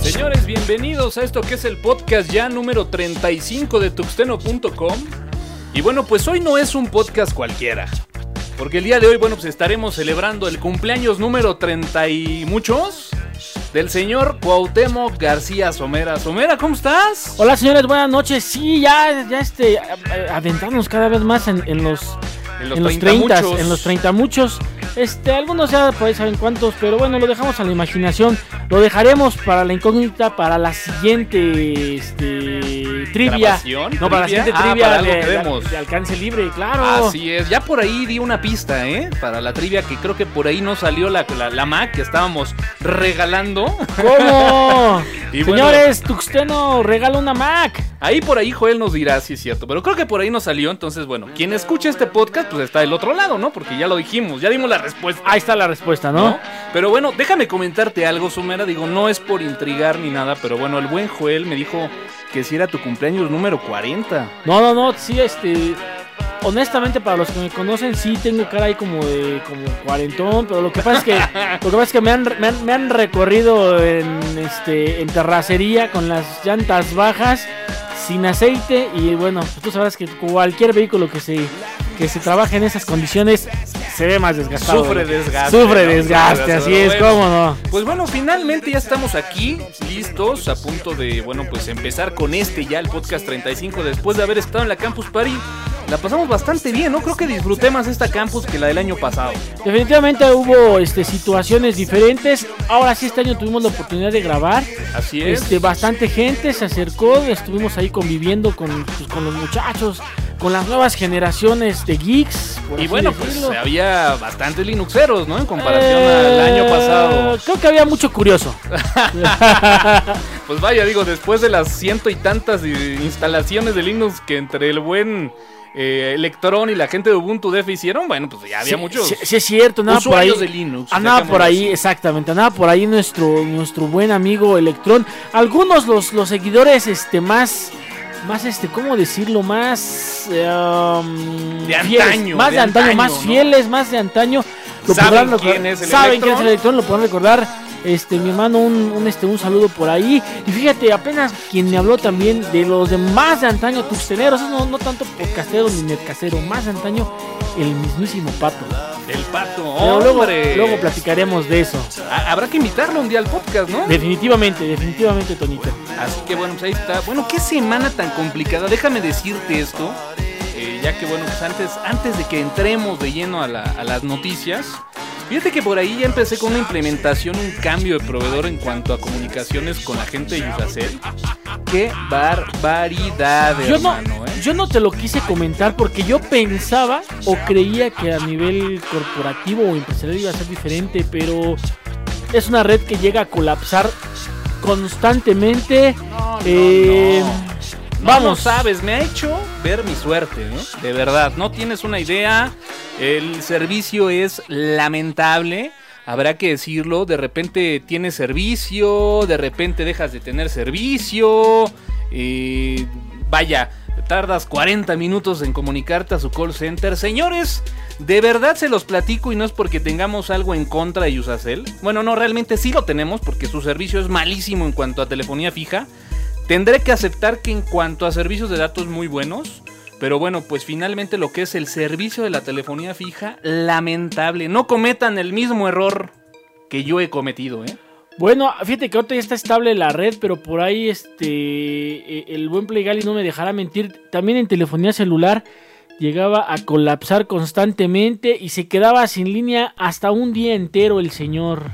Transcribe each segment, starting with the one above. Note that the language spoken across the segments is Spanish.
Señores, bienvenidos a esto que es el podcast ya número 35 de tuxteno.com. Y bueno, pues hoy no es un podcast cualquiera. Porque el día de hoy, bueno, pues estaremos celebrando el cumpleaños número 30 y muchos del señor Cuauhtémoc García Somera. Somera, ¿cómo estás? Hola señores, buenas noches. Sí, ya, ya este, adentrarnos cada vez más en, en los, En los en los 30 30, muchos. en los 30 muchos. Este, algunos ya por ahí saben cuántos, pero bueno, lo dejamos a la imaginación. Lo dejaremos para la incógnita, para la siguiente este, trivia. ¿Grabación? No, para la siguiente Ah, trivia para algo de, que demos. de alcance libre, claro. Así es, ya por ahí di una pista, ¿eh? Para la trivia que creo que por ahí no salió la, la, la Mac que estábamos regalando. ¿Cómo? Y bueno- Señores, Tuxteno regala una Mac. Ahí por ahí Joel nos dirá si es cierto, pero creo que por ahí no salió, entonces bueno, quien escuche este podcast pues está del otro lado, ¿no? Porque ya lo dijimos, ya dimos la respuesta. Ahí está la respuesta, ¿no? ¿no? Pero bueno, déjame comentarte algo, Sumera. Digo, no es por intrigar ni nada, pero bueno, el buen Joel me dijo que si era tu cumpleaños número 40. No, no, no, sí, este. Honestamente, para los que me conocen, sí tengo cara ahí como de como cuarentón, pero lo que pasa es que lo que pasa es que me han, me han, me han recorrido en este en terracería con las llantas bajas, sin aceite y bueno, pues tú sabrás que cualquier vehículo que se que se trabaje en esas condiciones se ve más desgastado. Sufre desgaste, Sufre desgaste, así es, bueno. cómo no. Pues bueno, finalmente ya estamos aquí, listos, a punto de, bueno, pues empezar con este ya, el podcast 35, después de haber estado en la Campus Party. La pasamos bastante bien, ¿no? Creo que disfruté más esta campus que la del año pasado. Definitivamente hubo este, situaciones diferentes. Ahora sí, este año tuvimos la oportunidad de grabar. Así es. Este, bastante gente se acercó, estuvimos ahí conviviendo con, pues, con los muchachos, con las nuevas generaciones de geeks. y bueno, pues había bastantes Linuxeros, ¿no? En comparación Eh, al año pasado. Creo que había mucho curioso. Pues vaya, digo, después de las ciento y tantas instalaciones de Linux que entre el buen eh, Electron y la gente de Ubuntu Def hicieron, bueno, pues ya había Sí, muchos sí, sí es cierto, andaba por ahí. de Linux. Andaba por ahí, exactamente, andaba por ahí nuestro, nuestro buen amigo Electrón. Algunos los, los seguidores este más más este, ¿cómo decirlo? Más um, De antaño, más de de antaño, antaño, más ¿no? fieles, más de antaño. ¿Saben podrán quién es el Saben quién es el Electrón, lo podrán recordar. Este, mi hermano, un, un, este, un saludo por ahí. Y fíjate, apenas quien me habló también de los de más de antaño, tuxteneros, no, no tanto podcastero ni netcasero, más de antaño, el mismísimo pato. El pato, Pero hombre. luego platicaremos de eso. Ha- Habrá que invitarlo un día al podcast, ¿no? Definitivamente, definitivamente, Tonito. Así que bueno, pues ahí está. Bueno, qué semana tan complicada. Déjame decirte esto. eh, ya que bueno, pues antes, antes de que entremos de lleno a, la- a las noticias. Fíjate que por ahí ya empecé con una implementación, un cambio de proveedor en cuanto a comunicaciones con la gente de Yusacel. Qué barbaridad, Yo no, ¿eh? yo no te lo quise comentar porque yo pensaba o creía que a nivel corporativo o empresarial iba a ser diferente, pero es una red que llega a colapsar constantemente. Eh, No, vamos, sabes, me ha hecho ver mi suerte, ¿eh? De verdad, no tienes una idea. El servicio es lamentable. Habrá que decirlo, de repente tienes servicio, de repente dejas de tener servicio. eh, vaya, tardas 40 minutos en comunicarte a su call center. Señores, de verdad se los platico y no es porque tengamos algo en contra de Yusacel. Bueno, no, realmente sí lo tenemos porque su servicio es malísimo en cuanto a telefonía fija. Tendré que aceptar que en cuanto a servicios de datos muy buenos, pero bueno, pues finalmente lo que es el servicio de la telefonía fija, lamentable. No cometan el mismo error que yo he cometido, ¿eh? Bueno, fíjate que ahorita ya está estable la red, pero por ahí este eh, el buen Playgali no me dejará mentir. También en telefonía celular llegaba a colapsar constantemente y se quedaba sin línea hasta un día entero el señor.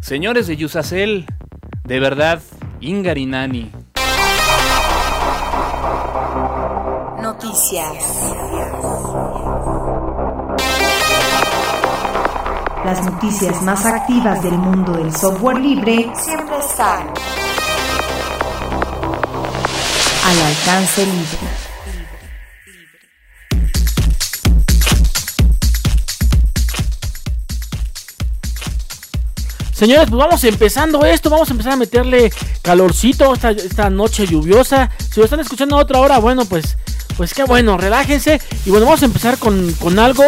Señores de Yusacel, de verdad, Ingarinani. Noticias. Las noticias más activas del mundo del software libre Siempre están. al alcance libre. Señores, pues vamos empezando esto, vamos a empezar a meterle calorcito esta, esta noche lluviosa. Si lo están escuchando a otra hora, bueno, pues, pues qué bueno, relájense. Y bueno, vamos a empezar con, con algo,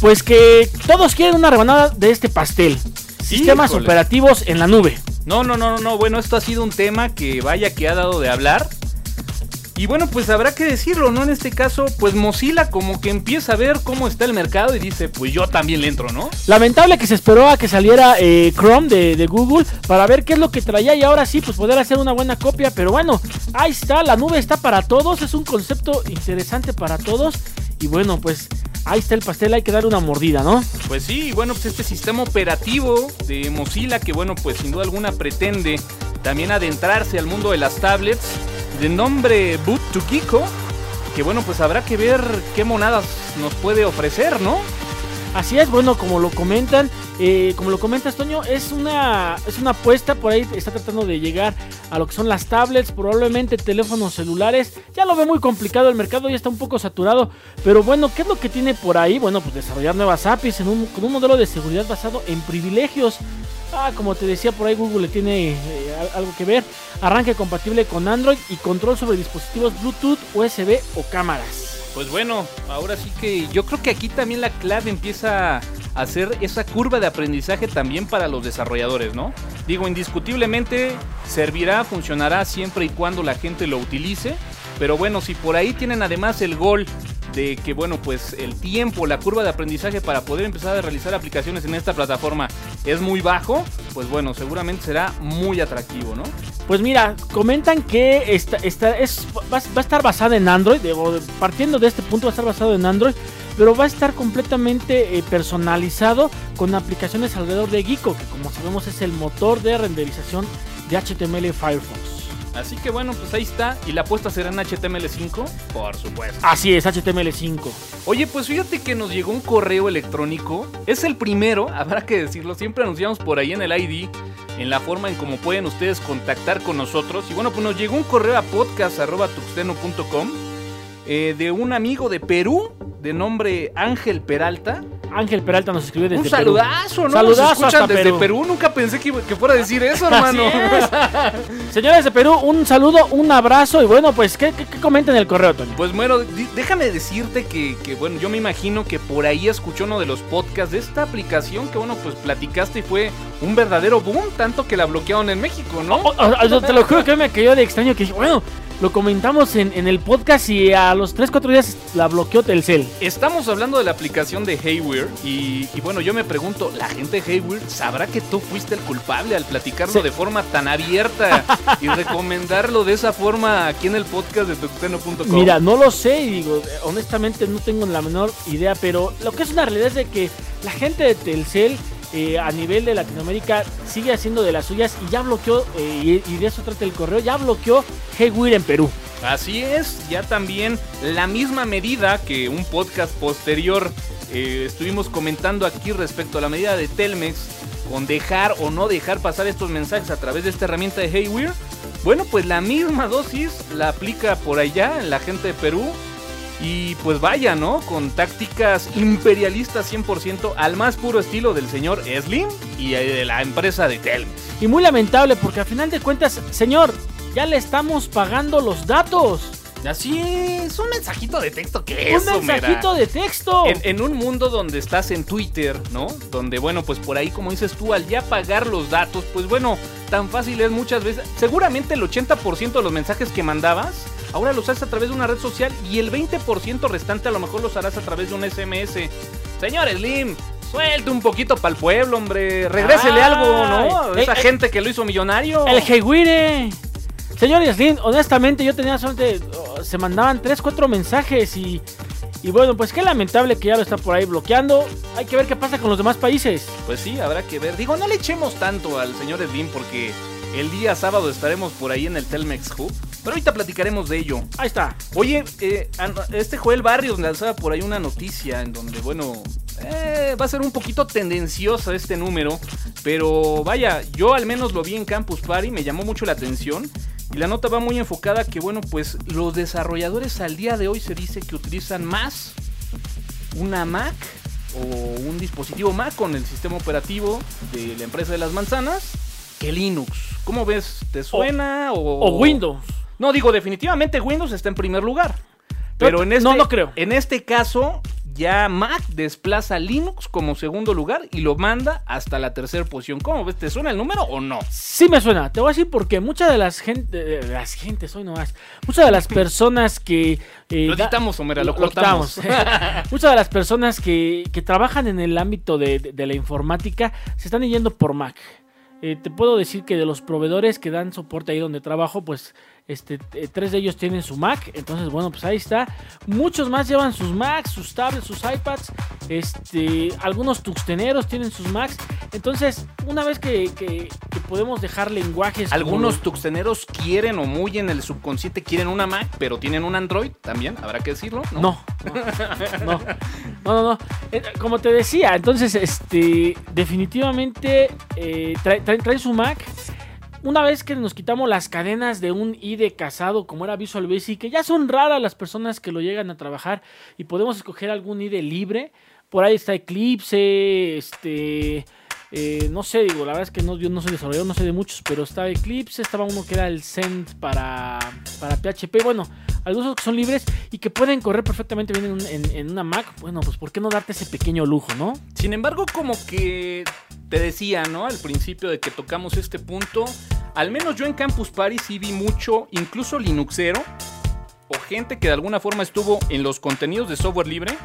pues que todos quieren una rebanada de este pastel. Sistemas Híjole. operativos en la nube. No, no, no, no, no. Bueno, esto ha sido un tema que vaya que ha dado de hablar. Y bueno, pues habrá que decirlo, ¿no? En este caso, pues Mozilla como que empieza a ver cómo está el mercado y dice, pues yo también le entro, ¿no? Lamentable que se esperó a que saliera eh, Chrome de, de Google para ver qué es lo que traía y ahora sí, pues poder hacer una buena copia. Pero bueno, ahí está, la nube está para todos, es un concepto interesante para todos. Y bueno, pues ahí está el pastel, hay que darle una mordida, ¿no? Pues sí, bueno, pues este sistema operativo de Mozilla que bueno, pues sin duda alguna pretende también adentrarse al mundo de las tablets de nombre Boot to Geeko, que bueno, pues habrá que ver qué monadas nos puede ofrecer, ¿no? Así es, bueno, como lo comentan, eh, como lo comentas, Toño, es una, es una apuesta, por ahí está tratando de llegar a lo que son las tablets, probablemente teléfonos celulares, ya lo ve muy complicado, el mercado ya está un poco saturado, pero bueno, ¿qué es lo que tiene por ahí? Bueno, pues desarrollar nuevas APIs con un modelo de seguridad basado en privilegios. Ah, como te decía, por ahí Google le tiene eh, al- algo que ver. Arranque compatible con Android y control sobre dispositivos Bluetooth, USB o cámaras. Pues bueno, ahora sí que yo creo que aquí también la clave empieza a ser esa curva de aprendizaje también para los desarrolladores, ¿no? Digo, indiscutiblemente servirá, funcionará siempre y cuando la gente lo utilice, pero bueno, si por ahí tienen además el gol de que bueno, pues el tiempo, la curva de aprendizaje para poder empezar a realizar aplicaciones en esta plataforma es muy bajo, pues bueno, seguramente será muy atractivo, ¿no? Pues mira, comentan que esta, es, va, va a estar basada en Android, partiendo de este punto va a estar basado en Android, pero va a estar completamente eh, personalizado con aplicaciones alrededor de Geeko, que como sabemos es el motor de renderización de HTML Firefox. Así que bueno, pues ahí está. ¿Y la apuesta será en HTML5? Por supuesto. Así es, HTML5. Oye, pues fíjate que nos llegó un correo electrónico. Es el primero, habrá que decirlo. Siempre anunciamos por ahí en el ID, en la forma en cómo pueden ustedes contactar con nosotros. Y bueno, pues nos llegó un correo a podcast.tuxteno.com eh, de un amigo de Perú, de nombre Ángel Peralta. Ángel Peralta nos escribe desde un Perú. saludazo, ¿no? Saludazo Nos escuchan hasta desde Perú. Perú. Nunca pensé que, que fuera a decir eso, hermano. es. Señores de Perú, un saludo, un abrazo y bueno, pues, ¿qué, qué, qué comentan en el correo, Tony? Pues bueno, déjame decirte que, que, bueno, yo me imagino que por ahí escuchó uno de los podcasts de esta aplicación que bueno, pues platicaste y fue un verdadero boom, tanto que la bloquearon en México, ¿no? Te lo juro que me cayó de extraño que dije, bueno, lo comentamos en, en el podcast y a los 3-4 días la bloqueó Telcel. Estamos hablando de la aplicación de Haywire y, y bueno, yo me pregunto, ¿la gente de Haywire sabrá que tú fuiste el culpable al platicarlo Sí. de forma tan abierta y recomendarlo de esa forma aquí en el podcast de tuxteno.com? Mira, no lo sé y digo, honestamente no tengo la menor idea, pero lo que es una realidad es de que la gente de Telcel eh, a nivel de Latinoamérica sigue haciendo de las suyas y ya bloqueó, eh, y, de eso trata el correo, ya bloqueó Haywire en Perú. Así es, ya también la misma medida que un podcast posterior eh, estuvimos comentando aquí respecto a la medida de Telmex con dejar o no dejar pasar estos mensajes a través de esta herramienta de Haywire. Bueno, pues la misma dosis la aplica por allá en la gente de Perú. Y pues vaya, ¿no? Con tácticas imperialistas 100% al más puro estilo del señor Slim y eh, de la empresa de Telmex. Y muy lamentable porque al final de cuentas, señor, ya le estamos pagando los datos. Así es, un mensajito de texto que Un eso, mira. mensajito de texto. En, en un mundo donde estás en Twitter, ¿no? Donde, bueno, pues por ahí, como dices tú, al ya pagar los datos, pues bueno, tan fácil es muchas veces. Seguramente el 80% de los mensajes que mandabas, ahora los haces a través de una red social y el 20% restante a lo mejor los harás a través de un SMS. Señor Slim, suelte un poquito para el pueblo, hombre. Regrésele algo, ¿no? A Esa Eh, eh. gente que lo hizo millonario. El Heguire. Señor Yaslin, honestamente yo tenía suerte, oh, se mandaban 3, 4 mensajes y, y bueno, pues qué lamentable que ya lo está por ahí bloqueando. Hay que ver qué pasa con los demás países. Pues sí, habrá que ver. Digo, no le echemos tanto al señor Slim porque el día sábado estaremos por ahí en el Telmex Hub. Pero ahorita platicaremos de ello. Ahí está. Oye, eh, este Joel Barrios lanzaba por ahí una noticia en donde, bueno, eh, va a ser un poquito tendenciosa este número, pero vaya, yo al menos lo vi en Campus Party, me llamó mucho la atención y la nota va muy enfocada que, bueno, pues los desarrolladores al día de hoy se dice que utilizan más una Mac o un dispositivo Mac con el sistema operativo de la empresa de las manzanas que Linux. ¿Cómo ves? ¿Te suena o, O Windows. No, digo, definitivamente Windows está en primer lugar. Pero en este, no, no creo. En este caso, ya Mac desplaza a Linux como segundo lugar y lo manda hasta la tercera posición. ¿Cómo ves? ¿Te suena el número o no? Sí me suena, te voy a decir porque muchas de las gente, de las gentes hoy nomás, muchas de las personas que eh, Lo editamos, Homera, lo, lo cortamos. muchas de las personas que, que trabajan en el ámbito de, de- de la informática se están yendo por Mac. Eh, te puedo decir que de los proveedores que dan soporte ahí donde trabajo, pues este, eh, tres de ellos tienen su Mac. Entonces, bueno, pues ahí está. Muchos más llevan sus Macs, sus tablets, sus iPads. Este, algunos tuxteneros tienen sus Macs. Entonces, una vez que, que- que podemos dejar lenguajes. Algunos tuxteneros quieren o muy en el subconsciente quieren una Mac, pero tienen un Android también, habrá que decirlo. No. No, no, no, no, no, no. Eh, Como te decía, entonces, este, definitivamente eh, trae- trae- su Mac. Una vez que nos quitamos las cadenas de un IDE casado como era Visual Basic, que ya son raras las personas que lo llegan a trabajar y podemos escoger algún IDE libre. Por ahí está Eclipse, este, eh, no sé, digo, la verdad es que no, yo no soy desarrollador, no sé de muchos, pero está Eclipse, estaba uno que era el Send para, para PHP, bueno, algunos que son libres y que pueden correr perfectamente bien en, en- en una Mac, bueno, pues ¿por qué no darte ese pequeño lujo, no? Sin embargo, como que te decía, ¿no? Al principio de que tocamos este punto, al menos yo en Campus Party sí vi mucho, incluso Linuxero, o gente que de alguna forma estuvo en los contenidos de software libre,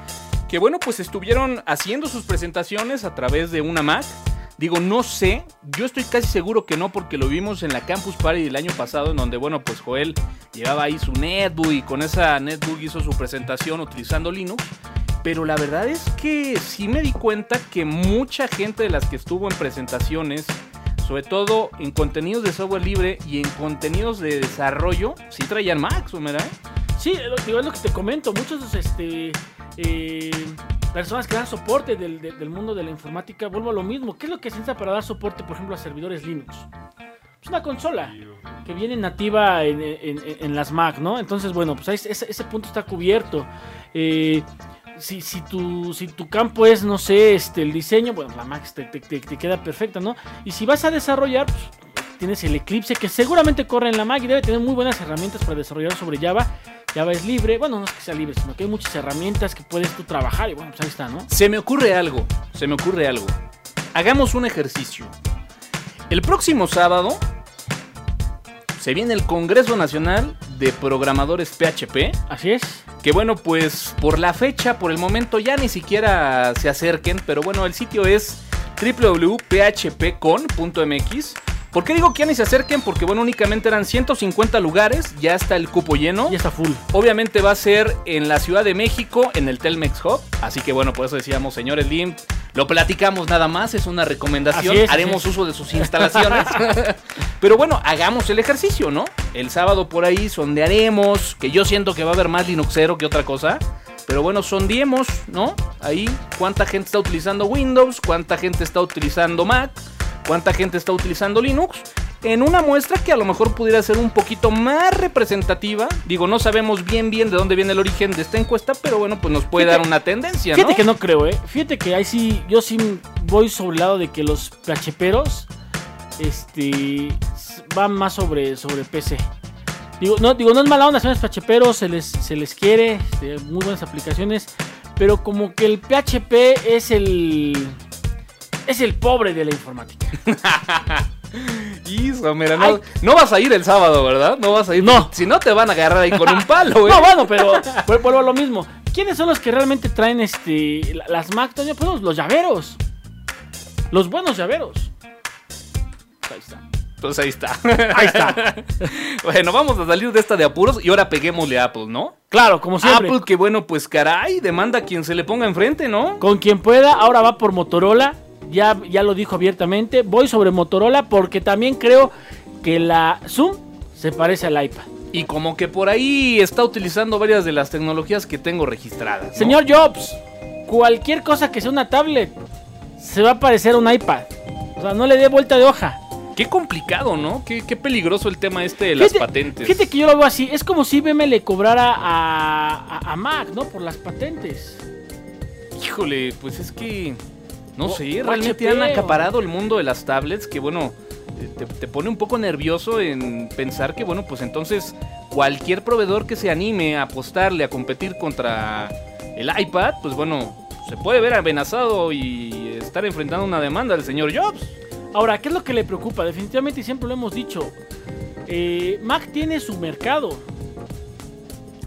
que bueno, pues estuvieron haciendo sus presentaciones a través de una Mac. Digo, no sé, yo estoy casi seguro que no porque lo vimos en la Campus Party del año pasado en donde, bueno, pues Joel llevaba ahí su netbook y con esa netbook hizo su presentación utilizando Linux. Pero la verdad es que sí me di cuenta que mucha gente de las que estuvo en presentaciones, sobre todo en contenidos de software libre y en contenidos de desarrollo, sí traían Macs, ¿verdad? Sí, digo, es lo que te comento, muchos este, eh, personas que dan soporte del, de- del mundo de la informática, vuelvo a lo mismo, ¿qué es lo que se necesita para dar soporte, por ejemplo, a servidores Linux? Es una consola que viene nativa en, las Mac, ¿no? Entonces, bueno, pues ese, ese punto está cubierto. Eh, si, si, tu, si tu campo es, no sé, este, el diseño, bueno, la Mac te- te- te queda perfecta, ¿no? Y si vas a desarrollar, pues, tienes el Eclipse que seguramente corre en la Mac y debe tener muy buenas herramientas para desarrollar sobre Java. Java es libre, bueno, no es que sea libre, sino que hay muchas herramientas que puedes tú trabajar y bueno, pues ahí está, ¿no? Se me ocurre algo, se me ocurre algo. Hagamos un ejercicio. El próximo sábado se viene el Congreso Nacional de Programadores PHP. Así es. Que bueno, pues por la fecha, por el momento ya ni siquiera se acerquen, pero bueno, el sitio es www.phpcon.mx. ¿Por qué digo que ya ni se acerquen? Porque bueno, únicamente eran 150 lugares, ya está el cupo lleno. Ya está full. Obviamente va a ser en la Ciudad de México, en el Telmex Hub. Así que bueno, por eso decíamos, señores Lim, lo platicamos nada más, es una recomendación. Es, Haremos uso de sus instalaciones. Pero bueno, hagamos el ejercicio, ¿no? El sábado por ahí sondearemos, que yo siento que va a haber más Linuxero que otra cosa. Pero bueno, sondeemos, ¿no? Ahí cuánta gente está utilizando Windows, cuánta gente está utilizando Mac, cuánta gente está utilizando Linux. En una muestra que a lo mejor pudiera ser un poquito más representativa. Digo, no sabemos bien bien de dónde viene el origen de esta encuesta, pero bueno, pues nos puede Fíjate- dar una tendencia, ¿no? Fíjate que no creo, ¿eh? Fíjate que ahí sí, yo sí voy sobre el lado de que los PHPeros este, van más sobre, sobre PC. Digo no, digo, no es mala onda, son los PHPeros, se les, se les quiere, este, muy buenas aplicaciones, pero como que el PHP es el... Es el pobre de la informática. Mira, no, no vas a ir el sábado, ¿verdad? No vas a ir. No. Si no, te van a agarrar ahí con un palo, ¿eh? No, bueno, pero vuel- vuelvo a lo mismo. ¿Quiénes son los que realmente traen este la- las Mac, Toño? Pues los- los llaveros. Los buenos llaveros. Ahí está. Pues ahí está. Ahí está. bueno, vamos a salir de esta de apuros y ahora peguémosle a Apple, ¿no? Claro, como siempre. Apple, que bueno, pues caray, demanda a quien se le ponga enfrente, ¿no? Con quien pueda, ahora va por Motorola. Ya, ya lo dijo abiertamente. Voy sobre Motorola porque también creo que la Zoom se parece al iPad. Y como que por ahí está utilizando varias de las tecnologías que tengo registradas. ¿no? Señor Jobs, cualquier cosa que sea una tablet se va a parecer a un iPad. O sea, no le dé vuelta de hoja. Qué complicado, ¿no? Qué, qué peligroso el tema este de las patentes. Fíjate que yo lo veo así. Es como si IBM le cobrara a, a- a Mac, ¿no? Por las patentes. Híjole, pues es que. No sé, realmente han acaparado el mundo de las tablets que, bueno, eh, te, te pone un poco nervioso en pensar que, bueno, pues entonces cualquier proveedor que se anime a apostarle a competir contra el iPad, pues bueno, se puede ver amenazado y estar enfrentando una demanda del señor Jobs. Ahora, ¿qué es lo que le preocupa? Definitivamente, y siempre lo hemos dicho, eh, Mac tiene su mercado.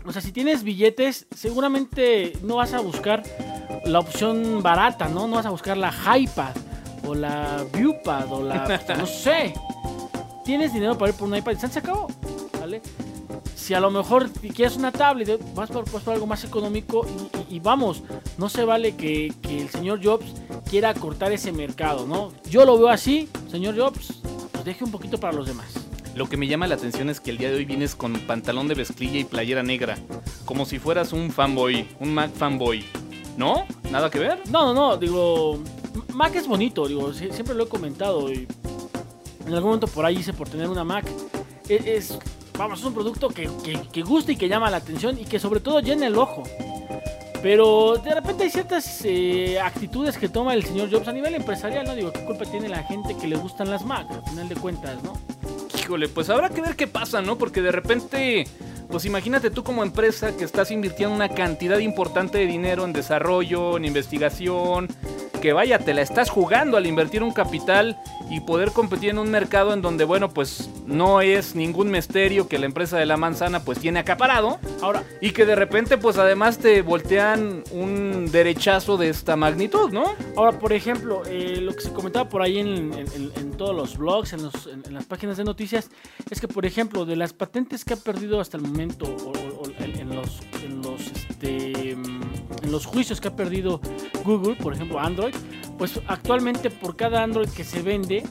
O sea, si tienes billetes, seguramente no vas a buscar la opción barata, ¿no? No vas a buscar la iPad o la Viewpad o la... no sé. Tienes dinero para ir por un iPad y se acabó, ¿vale? Si a lo mejor quieres una tablet, vas por, vas por algo más económico y, y- y vamos, no se vale que, que el señor Jobs quiera cortar ese mercado, ¿no? Yo lo veo así, señor Jobs, pues deje un poquito para los demás. Lo que me llama la atención es que el día de hoy vienes con pantalón de mezclilla y playera negra, como si fueras un fanboy, un Mac fanboy. ¿No? ¿Nada que ver? No, no, no, digo, Mac es bonito, digo, sie- siempre lo he comentado y en algún momento por ahí hice por tener una Mac. Es, es- vamos, es un producto que, que, que gusta y que llama la atención y que sobre todo llena el ojo. Pero de repente hay ciertas eh, actitudes que toma el señor Jobs a nivel empresarial, ¿no? Digo, ¿qué culpa tiene la gente que le gustan las Mac? Al final de cuentas, ¿no? Híjole, pues habrá que ver qué pasa, ¿no? Porque de repente, pues imagínate tú como empresa que estás invirtiendo una cantidad importante de dinero en desarrollo, en investigación, que vaya, te la estás jugando al invertir un capital y poder competir en un mercado en donde, bueno, pues no es ningún misterio que la empresa de la manzana pues tiene acaparado Ahora, y que de repente pues además te voltean un derechazo de esta magnitud, ¿no? Ahora, por ejemplo, eh, lo que se comentaba por ahí en, en- en- en todos los blogs, en, los- en- las páginas de noticias, es que, por ejemplo, de las patentes que ha perdido hasta el momento, o, o- o en, los, en los juicios que ha perdido Google, por ejemplo, Android, pues actualmente por cada Android que se vende, eh,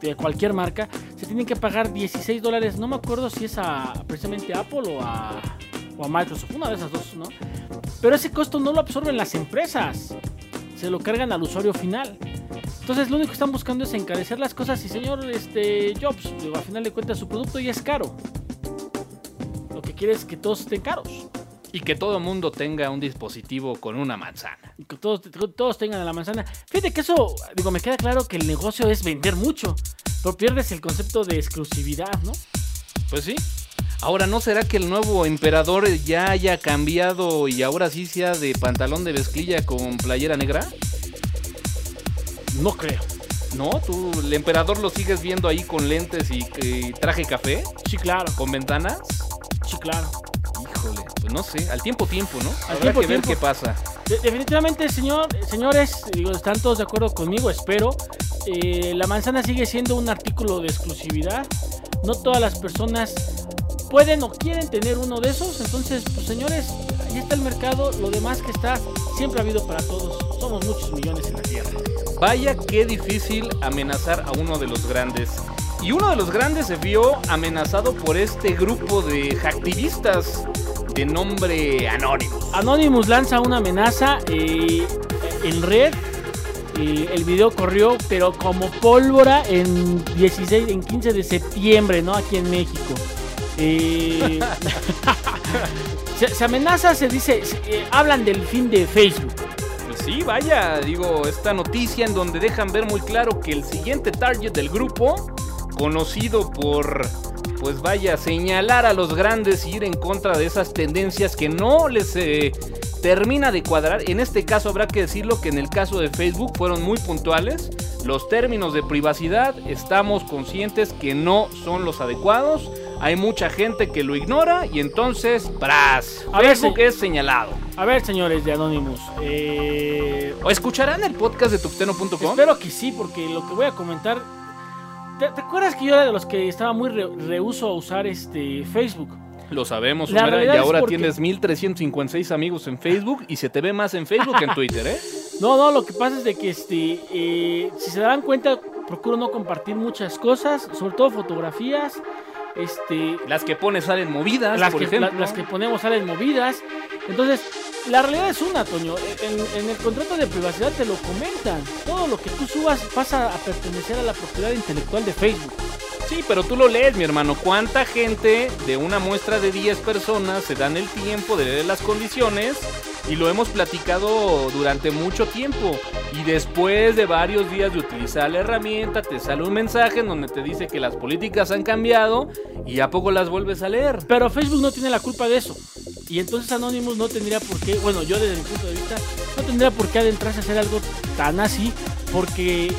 de cualquier marca, se tienen que pagar 16 dólares, no me acuerdo si es a precisamente Apple o a, o a Microsoft, una de esas dos, ¿no? Pero ese costo no lo absorben las empresas se lo cargan al usuario final. Entonces lo único que están buscando es encarecer las cosas y señor este Jobs, digo, al final de cuentas su producto ya es caro. Lo que quiere es que todos estén caros Y que todo mundo tenga un dispositivo con una manzana. y que todos, todos tengan la manzana. Fíjate que eso, digo, me queda claro que el negocio es vender mucho, pero pierdes el concepto de exclusividad, ¿no? Pues sí. Ahora, ¿no será que el nuevo emperador ya haya cambiado y ahora sí sea de pantalón de mezclilla con playera negra? No creo. ¿No? ¿Tú, el emperador lo sigues viendo ahí con lentes y, y traje café? Sí, claro, ¿Con ventanas? sí, claro. Híjole, pues no sé, al tiempo tiempo, ¿no? Habrá tiempo, que ver tiempo. qué pasa. De- definitivamente, señor, señores, digo, están todos de acuerdo conmigo, espero. Eh, la manzana sigue siendo un artículo de exclusividad. No todas las personas pueden o quieren tener uno de esos. Entonces, pues señores, ahí está el mercado. Lo demás que está, siempre ha habido para todos. Somos muchos millones en la tierra. Vaya qué difícil amenazar a uno de los grandes. Y uno de los grandes se vio amenazado por este grupo de hacktivistas de nombre Anonymous. Anonymous lanza una amenaza eh, en red. eh, el video corrió, pero como pólvora en 16, en 15 de septiembre, ¿no? Aquí en México. Eh, se, se amenaza, se dice, se- hablan del fin de Facebook. Pues sí, vaya, digo, esta noticia en donde dejan ver muy claro que el siguiente target del grupo, conocido por, pues vaya, señalar a los grandes y ir en contra de esas tendencias que no les eh, termina de cuadrar. En este caso habrá que decirlo que en el caso de Facebook fueron muy puntuales. Los términos de privacidad estamos conscientes que no son los adecuados. Hay mucha gente que lo ignora y entonces, ¡pras! A Facebook es señalado. A ver, señores de Anonymous. eh, ¿O escucharán el podcast de tuxteno.com? espero que sí, porque lo que voy a comentar. ¿Te, te acuerdas que yo era de los que estaba muy re- rehuso a usar este Facebook? Lo sabemos, La Homera, y ahora porque- tienes 1356 amigos en Facebook y se te ve más en Facebook que en Twitter, ¿eh? No, no, lo que pasa es de que este, eh, si se dan cuenta, procuro no compartir muchas cosas, sobre todo fotografías, este, Las que pones salen movidas, las por que, ejemplo. la- las que ponemos salen movidas. Entonces, la realidad es una, Toño. En, el contrato de privacidad te lo comentan. Todo lo que tú subas pasa a pertenecer a la propiedad intelectual de Facebook. Sí, pero tú lo lees, mi hermano. ¿Cuánta gente de una muestra de 10 personas se dan el tiempo de leer las condiciones? Y lo hemos platicado durante mucho tiempo. Y después de varios días de utilizar la herramienta, te sale un mensaje en donde te dice que las políticas han cambiado y a poco las vuelves a leer. Pero Facebook no tiene la culpa de eso. Y entonces Anonymous no tendría por qué, bueno, yo desde mi punto de vista, no tendría por qué adentrarse a hacer algo tan así, porque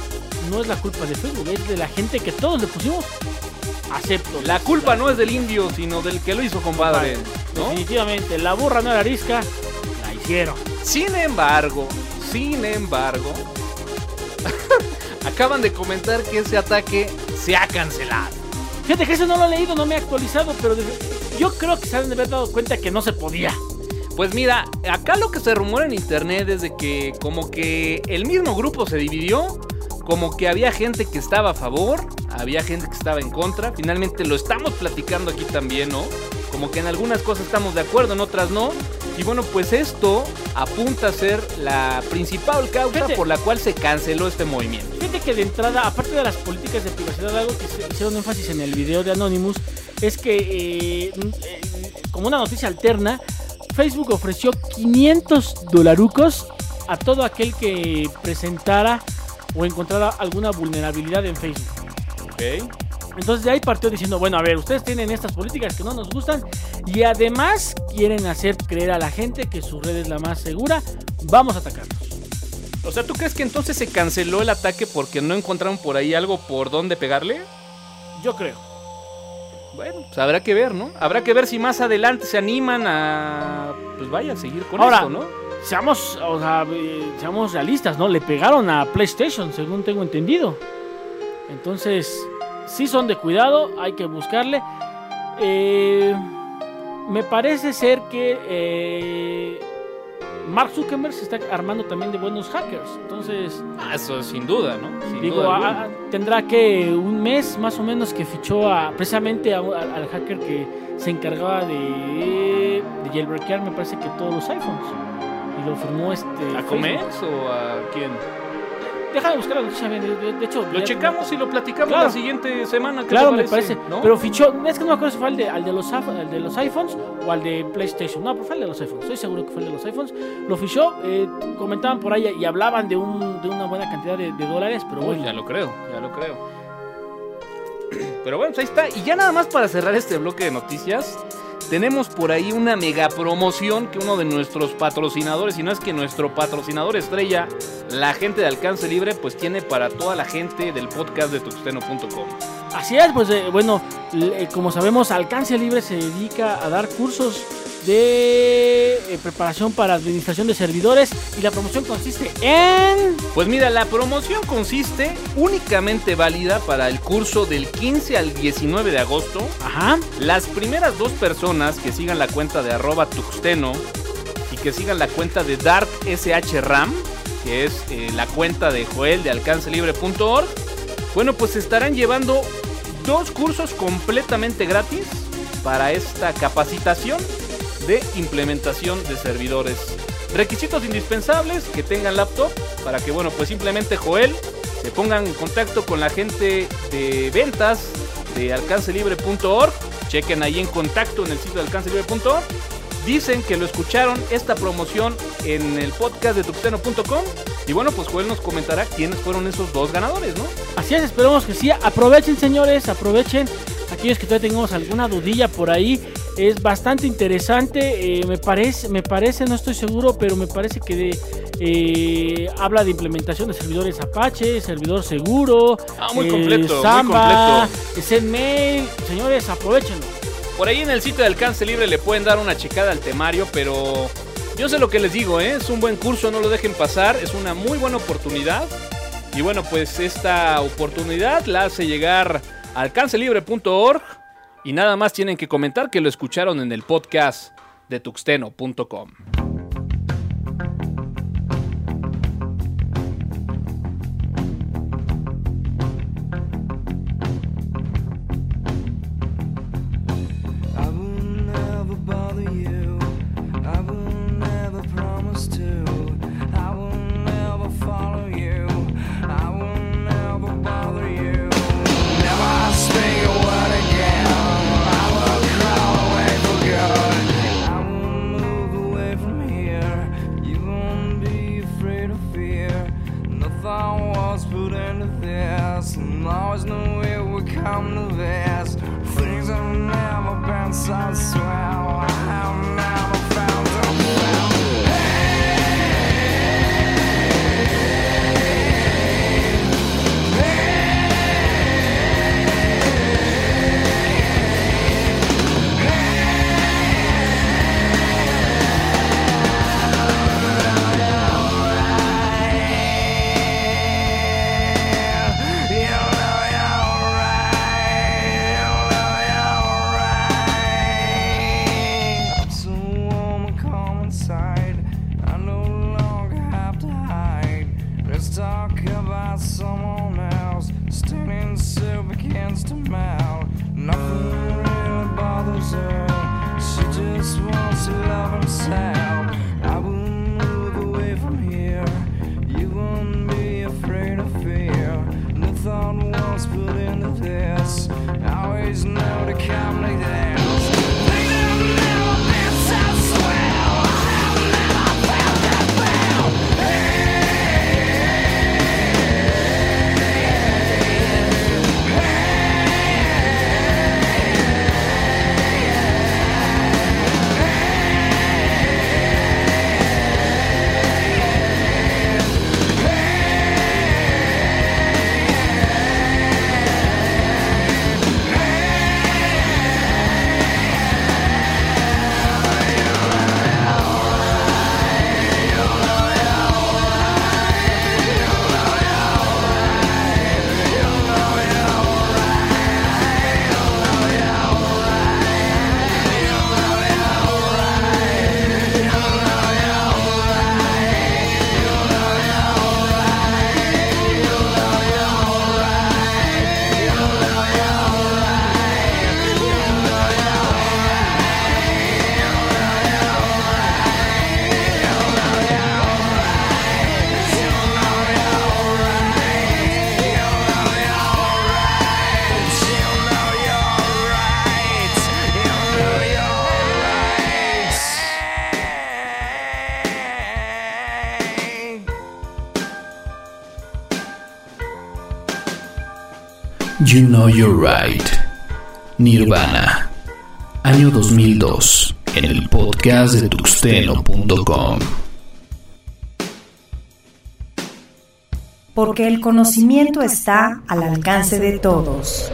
no es la culpa de Facebook, es de la gente que todos le pusimos. Acepto. La culpa no es del indio, sino del que lo hizo, compadre. ¿no? Definitivamente, la burra no era arisca, Sin embargo, sin embargo, acaban de comentar que ese ataque se ha cancelado. Fíjate que eso no lo he leído, no me he actualizado, pero yo creo que se han de haber dado cuenta que no se podía. Pues mira, acá lo que se rumora en internet es de que como que el mismo grupo se dividió, como que había gente que estaba a favor, había gente que estaba en contra. Finalmente lo estamos platicando aquí también, ¿no? Como que en algunas cosas estamos de acuerdo, en otras no. Y bueno, pues esto apunta a ser la principal causa Fíjate. por la cual se canceló este movimiento. Fíjate que de entrada, aparte de las políticas de privacidad, algo que se- hicieron énfasis en el video de Anonymous es que, eh, eh, como una noticia alterna, Facebook ofreció 500 dolarucos a todo aquel que presentara o encontrara alguna vulnerabilidad en Facebook. ¿Ok? Entonces de ahí partió diciendo, bueno, a ver, ustedes tienen estas políticas que no nos gustan y además quieren hacer creer a la gente que su red es la más segura, vamos a atacarlos. O sea, ¿tú crees que entonces se canceló el ataque porque no encontraron por ahí algo por dónde pegarle? Yo creo. Bueno, pues habrá que ver, ¿no? Habrá que ver si más adelante se animan a, pues vaya, a seguir con Ahora, esto, ¿no? Seamos, o sea, eh, seamos realistas, ¿no? Le pegaron a PlayStation, según tengo entendido. Entonces, sí son de cuidado, hay que buscarle. Eh, me parece ser que eh, Mark Zuckerberg se está armando también de buenos hackers. Entonces, Ah, eso sin duda, ¿no? Sin digo, duda a- alguna. a- tendrá que un mes más o menos que fichó a, precisamente a- al hacker que se encargaba de, de jailbreakear, me parece que todos los iPhones. Y lo firmó este. ¿A. Comex o a quién? Deja de buscar de, hecho. Lo ya- checamos y lo platicamos Claro. la siguiente semana. ¿qué Claro, me parece. ¿no? Pero fichó, es que no me acuerdo si fue al de, al de los, al de los iPhones o al de PlayStation. No, pero fue el de los iPhones. Estoy seguro que fue el de los iPhones. Lo fichó, eh, comentaban por ahí y hablaban de, un, de una buena cantidad de, de dólares, pero Uy, bueno. ya lo creo, ya lo creo. Pero bueno, pues ahí está. Y ya nada más para cerrar este bloque de noticias, tenemos por ahí una mega promoción que uno de nuestros patrocinadores, y no es que nuestro patrocinador estrella, la gente de alcance libre, pues tiene para toda la gente del podcast de tuxteno.com. Así es, pues eh, bueno, como sabemos, Alcance Libre se dedica a dar cursos de eh, preparación para administración de servidores y la promoción consiste en... Pues mira, la promoción consiste únicamente válida para el curso del 15 al 19 de agosto. Ajá, Las primeras dos personas que sigan la cuenta de arroba tuxteno y que sigan la cuenta de darkshram, que es eh, la cuenta de Joel de alcancelibre.org, bueno, pues estarán llevando dos cursos completamente gratis para esta capacitación de implementación de servidores. Requisitos indispensables, que tengan laptop, para que, bueno, pues simplemente Joel se pongan en contacto con la gente de ventas de alcancelibre.org. Chequen ahí en contacto en el sitio de alcancelibre.org. Dicen que lo escucharon esta promoción en el podcast de tuxteno.com. Y bueno, pues Joel nos comentará quiénes fueron esos dos ganadores, ¿no? así es, esperemos que sí. Aprovechen, señores, aprovechen. Aquellos que todavía tengamos alguna dudilla por ahí, es bastante interesante. eh, me parece, me parece, no estoy seguro, pero me parece que de, eh, habla de implementación de servidores Apache, servidor seguro, Ah, muy eh, completo, muy Samba, Zenmail. Señores, aprovechenlo. Por ahí en el sitio de Alcance Libre le pueden dar una checada al temario, pero yo sé lo que les digo, ¿eh? es un buen curso, no lo dejen pasar, es una muy buena oportunidad. Y bueno, pues esta oportunidad la hace llegar a alcancelibre.org y nada más tienen que comentar que lo escucharon en el podcast de tuxteno.com. to love and sad. You Know You're Right. Nirvana. Año 2002. En el podcast de tuxteno.com. Porque el conocimiento está al alcance de todos.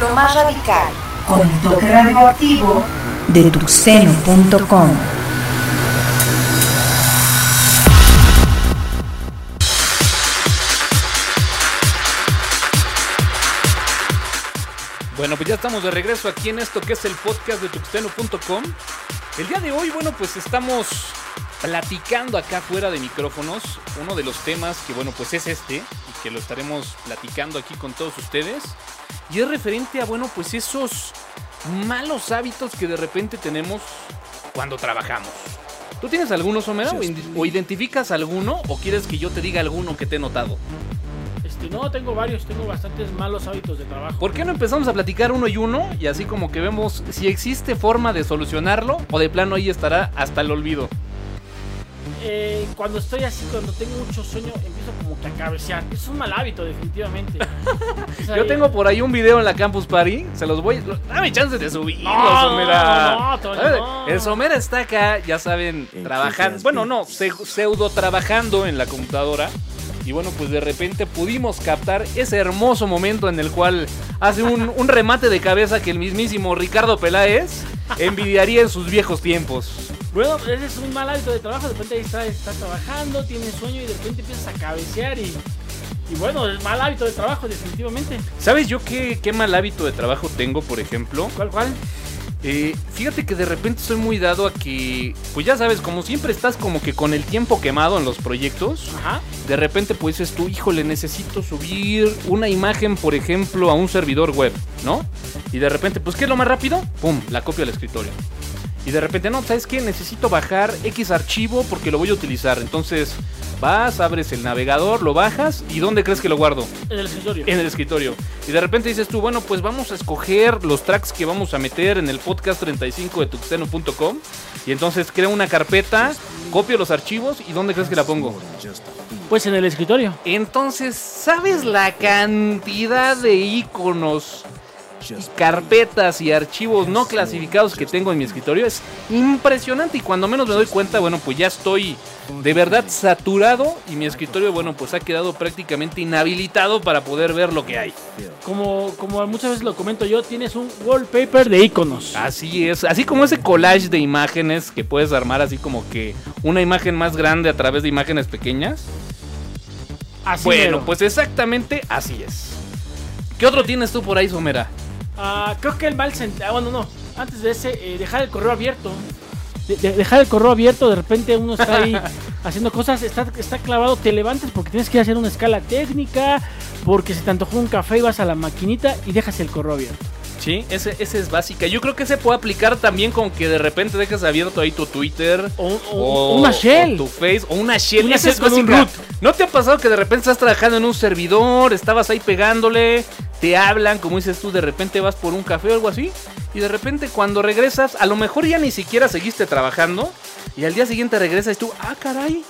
Lo más radical, con el toque radioactivo de tuxeno.com. ya estamos de regreso aquí en esto que es el podcast de tuxteno.com. El día de hoy, bueno, pues estamos platicando acá fuera de micrófonos. Uno de los temas que, bueno, pues es este y que lo estaremos platicando aquí con todos ustedes. Y es referente a, bueno, pues esos malos hábitos que de repente tenemos cuando trabajamos. ¿Tú tienes algunos, Homera? ¿O, o identificas alguno? ¿O quieres que yo te diga alguno que te he notado? Este, no, tengo varios, tengo bastantes malos hábitos de trabajo. ¿Por qué no empezamos a platicar uno y uno? Y así como que vemos si existe forma de solucionarlo o de plano ahí estará hasta el olvido. Eh, cuando estoy así, cuando tengo mucho sueño, empiezo como que a cabecear. Es un mal hábito, definitivamente. Yo tengo por ahí un video en la Campus Party, se los voy... Dame chance de subirlo, No, Somera. no, ver, no. El Somera está acá, ya saben, trabajando... Bueno, no, se- pseudo trabajando en la computadora. Y bueno, pues de repente pudimos captar ese hermoso momento en el cual hace un, un remate de cabeza que el mismísimo Ricardo Peláez envidiaría en sus viejos tiempos. Bueno, ese es un mal hábito de trabajo. De repente ahí está, está trabajando, tiene sueño y de repente empiezas a cabecear y. Y bueno, es mal hábito de trabajo, definitivamente. ¿Sabes yo qué, qué mal hábito de trabajo tengo, por ejemplo? ¿Cuál, cuál? Eh, fíjate que de repente soy muy dado a que, pues ya sabes, como siempre estás como que con el tiempo quemado en los proyectos, Ajá. de repente pues dices tú, híjole, necesito subir una imagen, por ejemplo, a un servidor web, ¿no? Y de repente, pues, ¿qué es lo más rápido? ¡Pum! La copio al escritorio. Y de repente, no, ¿sabes qué? Necesito bajar X archivo porque lo voy a utilizar. Entonces, vas, abres el navegador, lo bajas y ¿dónde crees que lo guardo? En el escritorio. En el escritorio. Y de repente dices tú, bueno, pues vamos a escoger los tracks que vamos a meter en el podcast 35 de tuxteno.com. Y entonces creo una carpeta, copio los archivos y ¿dónde crees que la pongo? Pues en el escritorio. Entonces, ¿sabes la cantidad de iconos carpetas y archivos no clasificados que tengo en mi escritorio? Es impresionante y cuando menos me doy cuenta, bueno, pues ya estoy de verdad saturado y mi escritorio, bueno, pues ha quedado prácticamente inhabilitado para poder ver lo que hay. Como, como muchas veces lo comento yo, tienes un wallpaper de iconos. Así es, así como ese collage de imágenes que puedes armar así como que una imagen más grande a través de imágenes pequeñas. Así bueno, mero. pues exactamente así es. ¿Qué otro tienes tú por ahí, Somera? Ah, creo que el mal sentado. bueno, no. Antes de ese, eh, dejar el correo abierto. De- de- dejar el correo abierto, de repente uno está ahí haciendo cosas, está, está clavado, te levantas porque tienes que ir a hacer una escala técnica, porque se te antojó un café y vas a la maquinita y dejas el correo abierto. Sí, ese, ese es básica. Yo creo que se puede aplicar también con que de repente dejas abierto ahí tu Twitter. O, o- O, una shell. o tu Face. O una shell. Una Esa shell es con un root. ¿No te ha pasado que de repente estás trabajando en un servidor? Estabas ahí pegándole. Te hablan, como dices tú, de repente vas por un café o algo así. Y de repente cuando regresas, a lo mejor ya ni siquiera seguiste trabajando. Y al día siguiente regresas y tú, ah, caray.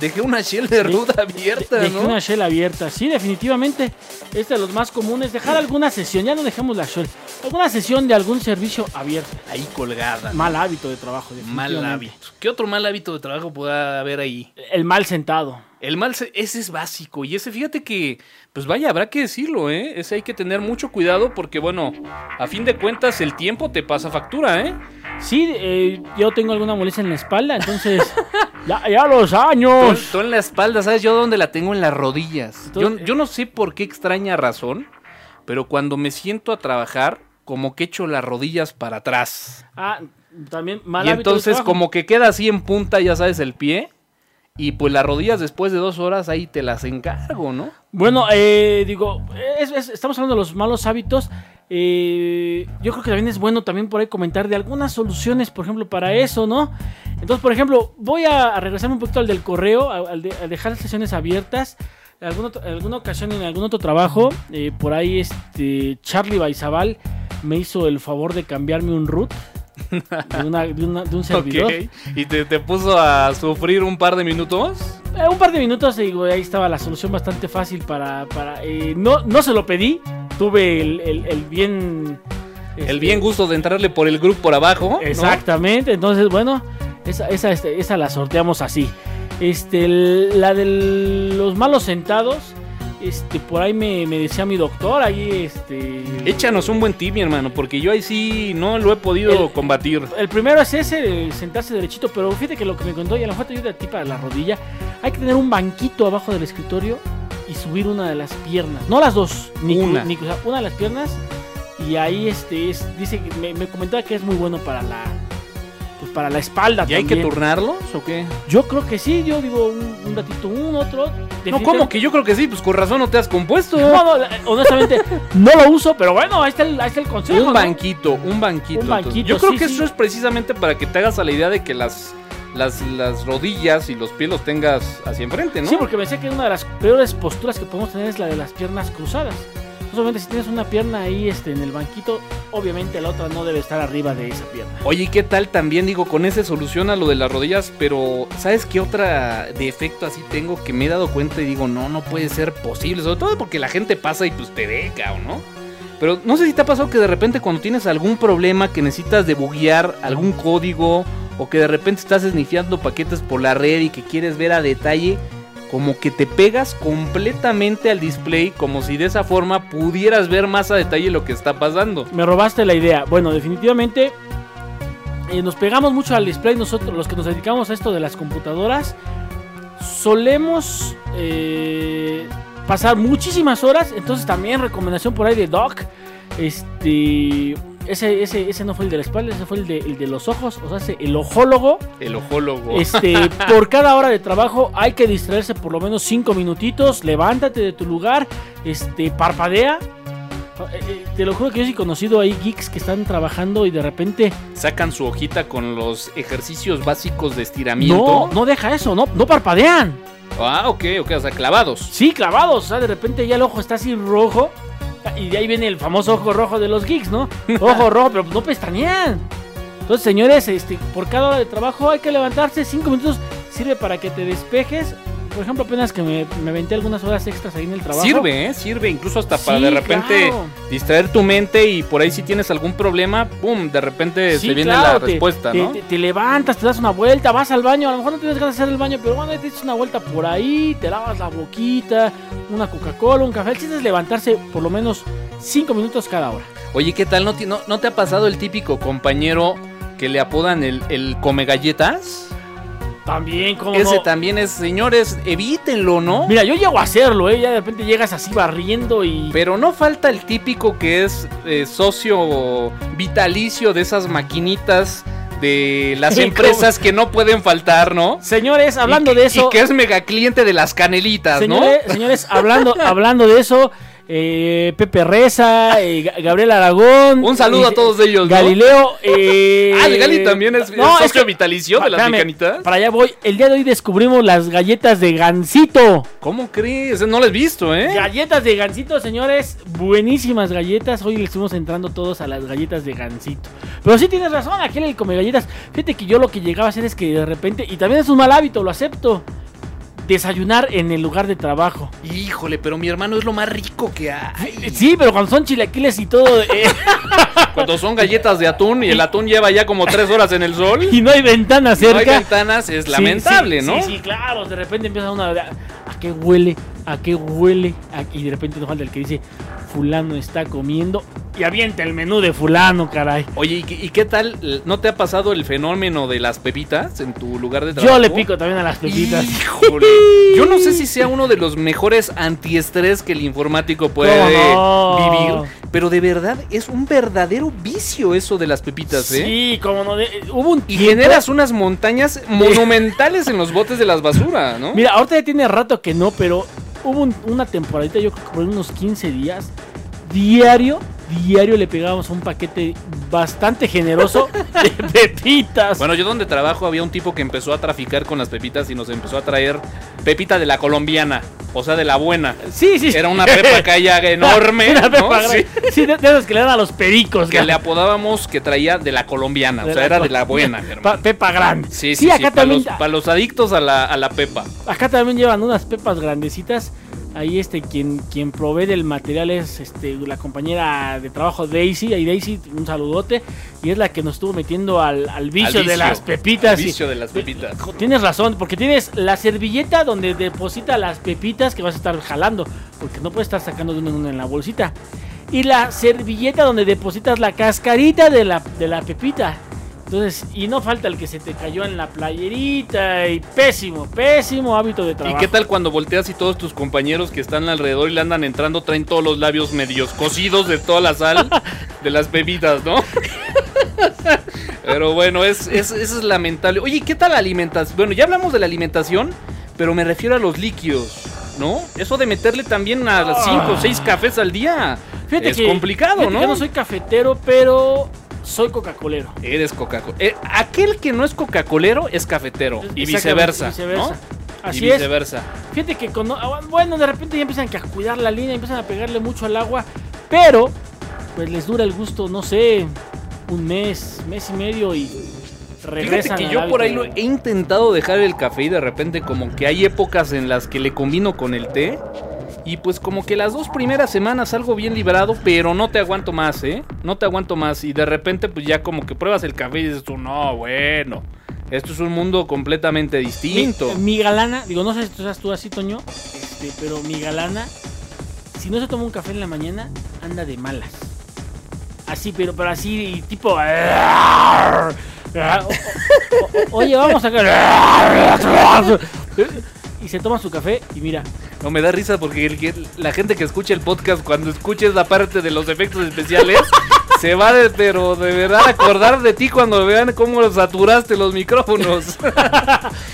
Dejé una shell de root abierta, Dejé ¿no? una shell abierta. Sí, definitivamente. Este de los más comunes. Dejar alguna sesión, ya no dejemos la shell. Alguna sesión de algún servicio abierta. Ahí colgada. Mal hábito de trabajo. Mal hábito. ¿Qué otro mal hábito de trabajo pueda haber ahí? El mal sentado. El mal, se- ese es básico. Y ese, fíjate que, pues vaya, habrá que decirlo, ¿eh? Ese hay que tener mucho cuidado porque, bueno, a fin de cuentas, el tiempo te pasa factura, ¿eh? Sí, eh, yo tengo alguna molestia en la espalda, entonces ya, ya los años. tú en la espalda, ¿sabes? Yo dónde la tengo en las rodillas. Yo, Entonces- yo no sé por qué extraña razón, pero cuando me siento a trabajar, como que echo las rodillas para atrás. Ah, también mal y entonces como que queda así en punta, ya sabes, el pie. Y pues las rodillas después de dos horas ahí te las encargo, ¿no? Bueno, eh, digo, es- es- estamos hablando de los malos hábitos. Eh, yo creo que también es bueno también por ahí comentar de algunas soluciones, por ejemplo, para eso, ¿no? Entonces, por ejemplo, voy a, a regresarme un poquito al del correo, al dejar las sesiones abiertas. En alguna, alguna ocasión, en algún otro trabajo, eh, por ahí este Charlie Baizabal me hizo el favor de cambiarme un root de, una- de una- de un servidor. Ok. ¿Y te, te puso a sufrir un par de minutos? Eh, un par de minutos digo, ahí estaba la solución bastante fácil para... para eh, no, no se lo pedí, tuve el, el- el bien... El este, bien gusto de entrarle por el grupo por abajo. ¿no? Exactamente, entonces bueno, esa, esa, este, esa la sorteamos así. Este, la de los malos sentados, este, por ahí me, me decía mi doctor, ahí este... Échanos un buen tip, mi hermano, porque yo ahí sí no lo he podido El- combatir. El primero es ese, sentarse derechito, pero fíjate que lo que me contó, y a lo mejor te ayuda a ti para la rodilla, hay que tener un banquito abajo del escritorio y subir una de las piernas. No las dos, ni Una. ni- o sea, una de las piernas. Y ahí este es, dice, me, me comentaba que es muy bueno para la para la espalda ¿Y hay que turnarlos o qué? Yo creo que sí, yo digo un, un ratito uno, otro. No, ¿cómo que yo creo que sí? Pues con razón no te has compuesto. No, no, honestamente no lo uso, pero bueno, ahí está el, ahí está el consejo. un ¿no? banquito, un banquito. Un banquito, Yo creo sí, que sí. eso es precisamente para que te hagas a la idea de que las, las, las rodillas y los pies los tengas hacia enfrente, ¿no? Sí, porque pensé que una de las peores posturas que podemos tener es la de las piernas cruzadas. Solamente si tienes una pierna ahí este, en el banquito, obviamente la otra no debe estar arriba de esa pierna. Oye, ¿y qué tal también? Digo, con ese soluciona lo de las rodillas, pero ¿sabes qué otra defecto así tengo que me he dado cuenta y digo, no, no puede ser posible? Sobre todo porque la gente pasa y pues te ve, cabrón, ¿no? Pero no sé si te ha pasado que de repente cuando tienes algún problema que necesitas debuguear algún código o que de repente estás esnifiando paquetes por la red y que quieres ver a detalle, como que te pegas completamente al display como si de esa forma pudieras ver más a detalle lo que está pasando. Me robaste la idea. Bueno, definitivamente eh, nos pegamos mucho al display nosotros, los que nos dedicamos a esto de las computadoras. Solemos eh, pasar muchísimas horas. Entonces también recomendación por ahí de Doc. Este... Ese, ese, ese no fue el de la espalda, ese fue el de, el de los ojos, o sea, el ojólogo. El ojólogo. Este, por cada hora de trabajo hay que distraerse por lo menos 5 minutitos. Levántate de tu lugar, este, parpadea Eh, eh, te lo juro que yo sí he conocido ahí geeks que están trabajando y de repente. Sacan su hojita con los ejercicios básicos de estiramiento. No, no deja eso, no, no parpadean. Ah, ok, ok, o sea, clavados. Sí, clavados. O sea, de repente ya el ojo está así rojo. Y de ahí viene el famoso ojo rojo de los geeks, ¿no? Ojo rojo, pero no pestañean. Entonces, señores, este, por cada hora de trabajo hay que levantarse. Cinco minutos sirve para que te despejes. Por ejemplo, apenas que me, me aventé algunas horas extras ahí en el trabajo. Sirve, ¿eh? Sirve incluso hasta para Sí, de repente claro. distraer tu mente y por ahí si tienes algún problema, ¡pum! De repente Sí, se viene claro, la te- respuesta, te, ¿no? te- te levantas, te das una vuelta, vas al baño. A lo mejor no tienes ganas de hacer el baño, pero bueno, te echas una vuelta por ahí, te lavas la boquita, una Coca-Cola, un café. El chiste es levantarse por lo menos cinco minutos cada hora. Oye, ¿qué tal? ¿No, no, no te ha pasado el típico compañero que le apodan el, el come galletas? También, como Ese también es, señores, evítenlo, ¿no? Mira, yo llego a hacerlo, ¿eh? Ya de repente llegas así barriendo y. Pero no falta el típico que es eh, socio vitalicio de esas maquinitas de las empresas que no pueden faltar, ¿no? Señores, hablando Y de eso. Y que es mega cliente de las canelitas, Señores, señores, hablando, hablando de eso, eh, Pepe Reza, eh, Ga- Gabriel Aragón. Un saludo eh, a todos ellos. Galileo. eh, ¿no? Ah, el Gali también es, no, es socio que- vitalicio de las espérame, mecanitas. Para allá voy. El día de hoy descubrimos las galletas de gansito. ¿Cómo crees? No lo he visto, ¿eh? Galletas de gansito, señores. Buenísimas galletas. Hoy le estuvimos entrando todos a las galletas de gansito. Pero sí tienes razón, aquel el come galletas. Fíjate que yo lo que llegaba a hacer es que de repente, y también es un mal hábito, lo acepto. Desayunar en el lugar de trabajo. Híjole, pero mi hermano es lo más rico que hay. Sí, pero cuando son chilaquiles y todo, eh, Cuando son galletas de atún y el atún lleva ya como tres horas en el sol. y no hay ventana No hay cerca. ventanas, es Sí, lamentable, sí, ¿no? Sí, sí, claro. De repente empieza una. ¿A qué huele? ¿A qué huele? A- Y de repente nos falta el que dice: Fulano está comiendo. Y avienta el menú de Fulano, caray. Oye, ¿y qué, y qué tal? ¿No te ha pasado el fenómeno de las pepitas en tu lugar de trabajo? Yo le pico también a las pepitas. Híjole. Yo no sé si sea uno de los mejores antiestrés que el informático puede vivir. Pero de verdad es un verdadero vicio eso de las pepitas, ¿eh? Sí, como no. de- hubo un Y generas unas montañas monumentales en los botes de las basuras, ¿no? Mira, ahorita ya tiene rato que no, pero hubo un- una temporadita, yo creo que por unos 15 días, diario, diario le pegábamos un paquete bastante generoso de pepitas. Bueno, yo donde trabajo había un tipo que empezó a traficar con las pepitas y nos empezó a traer pepita de la colombiana, o sea, de la buena. sí, sí. Era una pepa calla enorme, Una pepa Sí. Sí, de, de que le dan a los pericos. que le apodábamos que traía de la colombiana, o sea, la era de la buena, Pa- pepa grande. Sí, sí, sí, acá para también. los, pa' los adictos a la, a la pepa. Acá también llevan unas pepas grandecitas. Ahí este quien quien provee del material es este la compañera de trabajo Daisy, ahí Daisy, un saludote, y es la que nos estuvo metiendo al, al vicio, Al de las pepitas. al y- vicio de las pepitas. Tienes razón, porque tienes la servilleta donde deposita las pepitas que vas a estar jalando, porque no puedes estar sacando de una en una en la bolsita. Y la servilleta donde depositas la cascarita de la, de la pepita. Entonces, y no falta el que se te cayó en la playerita y pésimo, pésimo hábito de ¿Y trabajo. qué tal cuando volteas y todos tus compañeros que están alrededor y le andan entrando traen todos los labios medios cocidos de toda la sal de las pepitas, ¿no? Pero bueno, es, es, eso es lamentable. Oye, ¿qué tal la alimentación? Bueno, ya hablamos de la alimentación, pero me refiero a los líquidos, ¿no? Eso de meterle también a las 5 o 6 cafés al día. Fíjate es que- complicado, fíjate ¿no? que Yo no soy cafetero, pero soy coca-colero. Eres Coca-Cola. Eh, aquel que no es Coca-Colero es cafetero. Y viceversa. viceversa. ¿no? Así y es. viceversa. Fíjate que con, ah, bueno, de repente ya empiezan a cuidar la línea, empiezan a pegarle mucho al agua, pero pues les dura el gusto, no sé, un mes, mes y medio y Fíjate que yo por ahí lo he intentado dejar el café y de repente como que hay épocas en las que le combino con el té. Y pues como que las dos primeras semanas salgo bien liberado, pero no te aguanto más, ¿eh? No te aguanto más. Y de repente pues ya como que pruebas el café y dices tú, no, bueno. Esto es un mundo completamente distinto. Mi, mi galana, digo, no sé si tú seas tú así, Toño, este, pero mi galana, si no se toma un café en la mañana, anda de malas. Así, pero, pero así, tipo... Oye, vamos a. Y se toma su café y mira, No me da risa porque el la gente que escucha el podcast cuando escuche esa parte de los efectos especiales se va de, pero de verdad acordar de ti cuando vean cómo saturaste los micrófonos.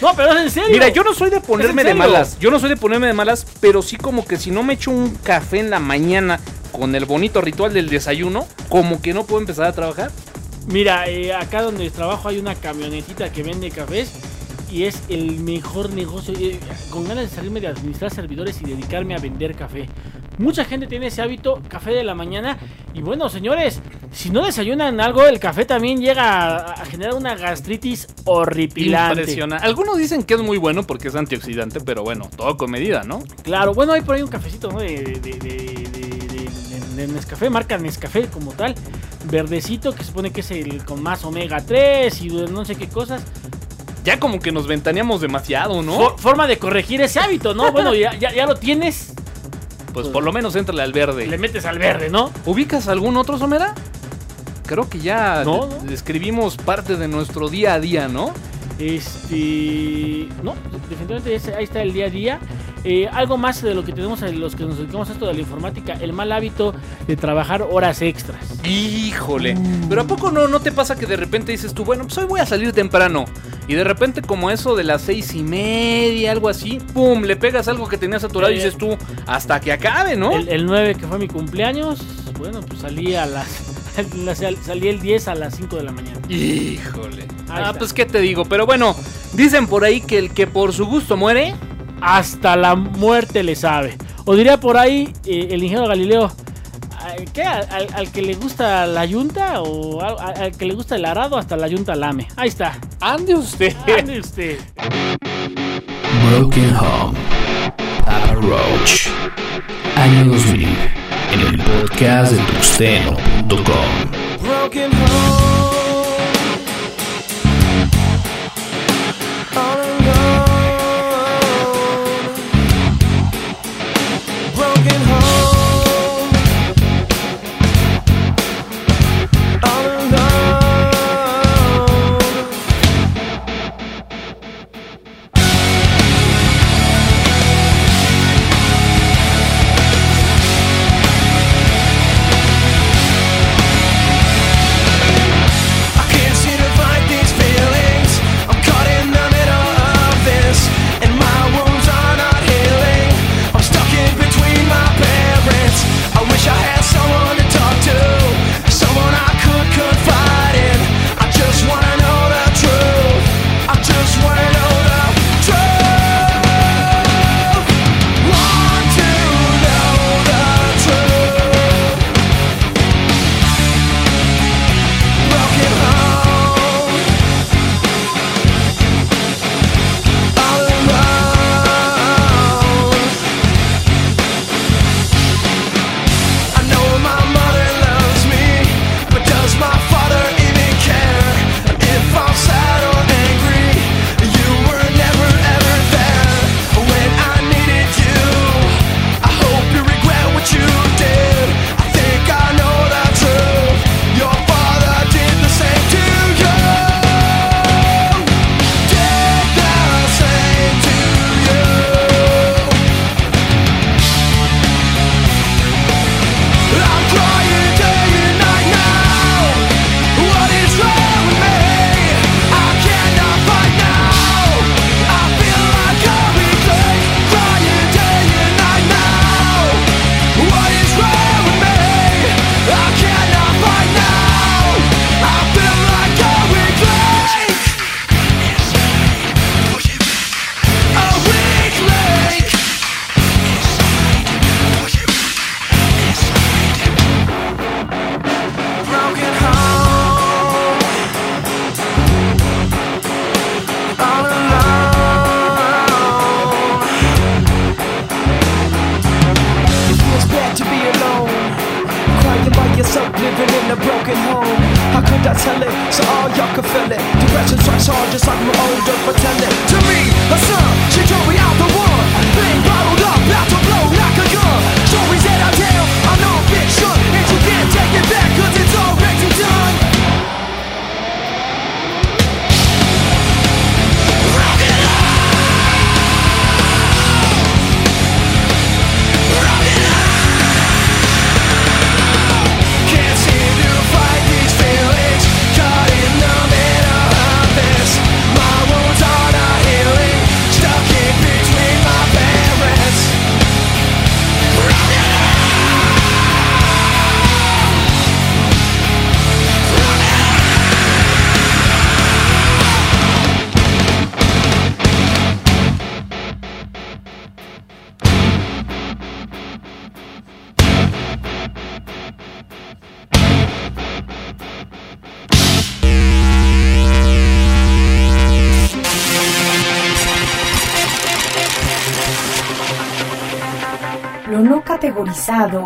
No, pero es en serio. Mira, yo no soy de ponerme ¿Es de malas. Yo no soy de ponerme de malas, pero sí como que si no me echo un café en la mañana con el bonito ritual del desayuno, como que no puedo empezar a trabajar. Mira, eh, acá donde trabajo hay una camionetita que vende cafés y es el mejor negocio. eh, con ganas de salirme de administrar servidores y dedicarme a vender café. Mucha gente tiene ese hábito, café de la mañana. Y bueno, señores, si no desayunan algo, el café también llega a, a generar una gastritis horripilante. Impresionante. Algunos dicen que es muy bueno porque es antioxidante, pero bueno, todo con medida, ¿no? Claro, bueno, hay por ahí un cafecito ¿no? de, de, de, de- Nescafé, marca Nescafé como tal, verdecito, que se supone que es el con más omega 3 y no sé qué cosas. Ya como que nos ventaneamos demasiado, ¿no? For- forma de corregir ese hábito, ¿no? Bueno, ya, ya, ya lo tienes, Pues por lo menos entrale al verde. le metes al verde, ¿no? ¿Ubicas algún otro, Somera? Creo que ya no. describimos parte de nuestro día a día, ¿no? Este. No, definitivamente ahí está el día a día. Eh, algo más de lo que tenemos en los que nos dedicamos a esto de la informática, el mal hábito de trabajar horas extras. Híjole. Pero ¿a poco no, no te pasa que de repente dices tú, bueno, pues hoy voy a salir temprano? Y de repente como eso de las seis y media, algo así, ¡pum! Le pegas algo que tenías saturado y Eh, dices tú, hasta que acabe, ¿no? El, el 9 que fue mi cumpleaños, bueno, pues salí a las. Salí el 10 a las 5 de la mañana. Híjole. Ahí Ah, está. pues qué te digo. Pero bueno, dicen por ahí que el que por su gusto muere... Hasta la muerte le sabe. O diría por ahí eh, el ingeniero Galileo. ¿a- ¿Qué? ¿Al, al- al que le gusta la yunta? ¿O al, al- al que le gusta el arado? Hasta la yunta lame. Ahí está. Ande usted. Ande usted. Broken Home, Papa Roach, año 2000, en el podcast de tuxteno.com.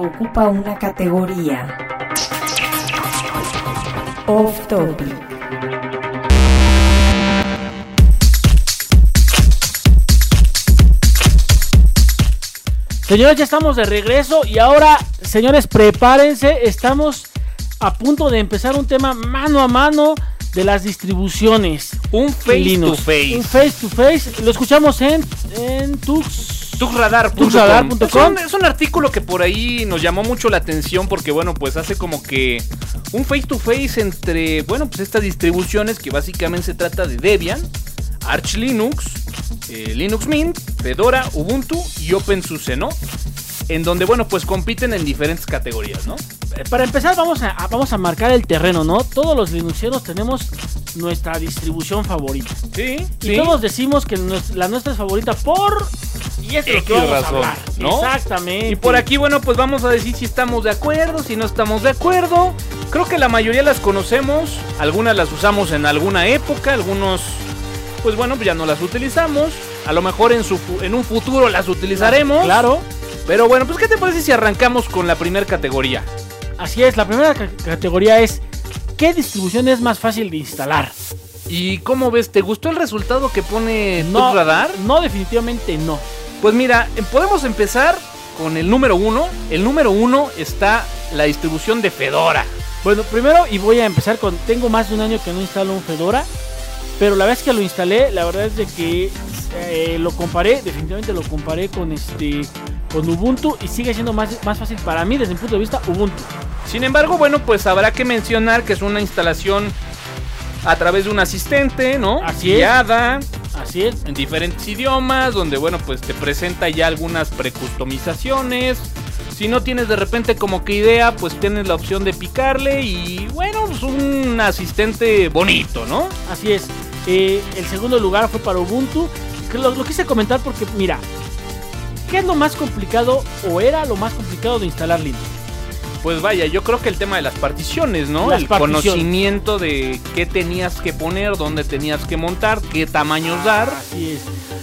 ocupa una categoría. Off topic. Señores, ya estamos de regreso y ahora, señores, prepárense. Estamos a punto de empezar un tema mano a mano de las distribuciones. Un face Linux. to face. Un face to face. Lo escuchamos en, en Tux. Tuxradar.com. Es un, es un artículo que por ahí nos llamó mucho la atención porque, bueno, pues hace como que un face to face entre, bueno, pues estas distribuciones que básicamente se trata de Debian, Arch Linux, eh, Linux Mint, Fedora, Ubuntu y OpenSUSE, ¿no? En donde, bueno, pues compiten en diferentes categorías, ¿no? Eh, Para empezar, vamos a, a- vamos a marcar el terreno, ¿no? Todos los linuxeros tenemos nuestra distribución favorita. Sí, Y todos decimos que la nuestra es favorita por. Y es lo que vamos a razón, hablar. ¿no? Exactamente. Y por aquí, bueno, pues vamos a decir si estamos de acuerdo, si no estamos de acuerdo. Creo que la mayoría las conocemos, algunas las usamos en alguna época, algunos, pues bueno, ya no las utilizamos. A lo mejor en, su, en un futuro las utilizaremos. Claro. Pero bueno, pues ¿qué te parece si arrancamos con la primera categoría? Así es, la primera ca- categoría es ¿qué distribución es más fácil de instalar? ¿Y cómo ves? ¿Te gustó el resultado que pone No, tu radar? no, definitivamente no. Pues mira, podemos empezar con el número uno. El número uno está la distribución de Fedora. Bueno, primero y voy a empezar con tengo más de un año que no instalo un Fedora, pero la vez que lo instalé, la verdad es de que eh, lo comparé, definitivamente lo comparé con este con Ubuntu y sigue siendo más, más fácil para mí desde mi punto de vista Ubuntu. Sin embargo, bueno, pues habrá que mencionar que es una instalación a través de un asistente, ¿no? Así es. Guiada, Así es. en diferentes idiomas, donde, bueno, pues te presenta ya algunas precustomizaciones. Si no tienes de repente como que idea, pues tienes la opción de picarle y, bueno, pues un asistente bonito, ¿no? Así es. Eh, el segundo lugar fue para Ubuntu. Lo, lo quise comentar porque, mira, ¿qué es lo más complicado o era lo más complicado de instalar Linux? Pues vaya, yo creo que el tema de las particiones, ¿no? Las el particiones. conocimiento de qué tenías que poner, dónde tenías que montar, qué tamaños dar. Así es.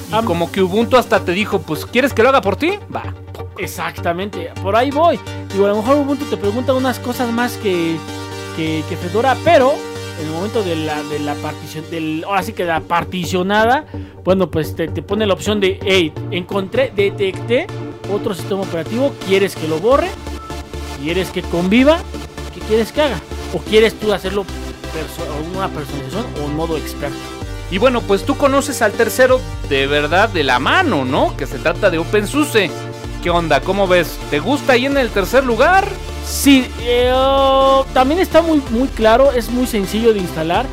Y Am- como que Ubuntu hasta te dijo, pues, ¿quieres que lo haga por ti? Va. Exactamente, por ahí voy. Digo, a lo mejor Ubuntu te pregunta unas cosas más que, que, que Fedora, pero en el momento de la, de la partición, del, ahora sí que la particionada, bueno, pues te, te pone la opción de, hey, encontré, detecté otro sistema operativo, ¿quieres que lo borre? ¿Quieres que conviva? ¿Qué quieres que haga? ¿O quieres tú hacerlo perso- una personalización o en modo experto? Y bueno, pues tú conoces al tercero de verdad de la mano, ¿no? Que se trata de OpenSUSE. ¿Qué onda? ¿Cómo ves? ¿Te gusta ahí en el tercer lugar? Sí, eh, oh, también está muy, muy claro, es muy sencillo de instalar.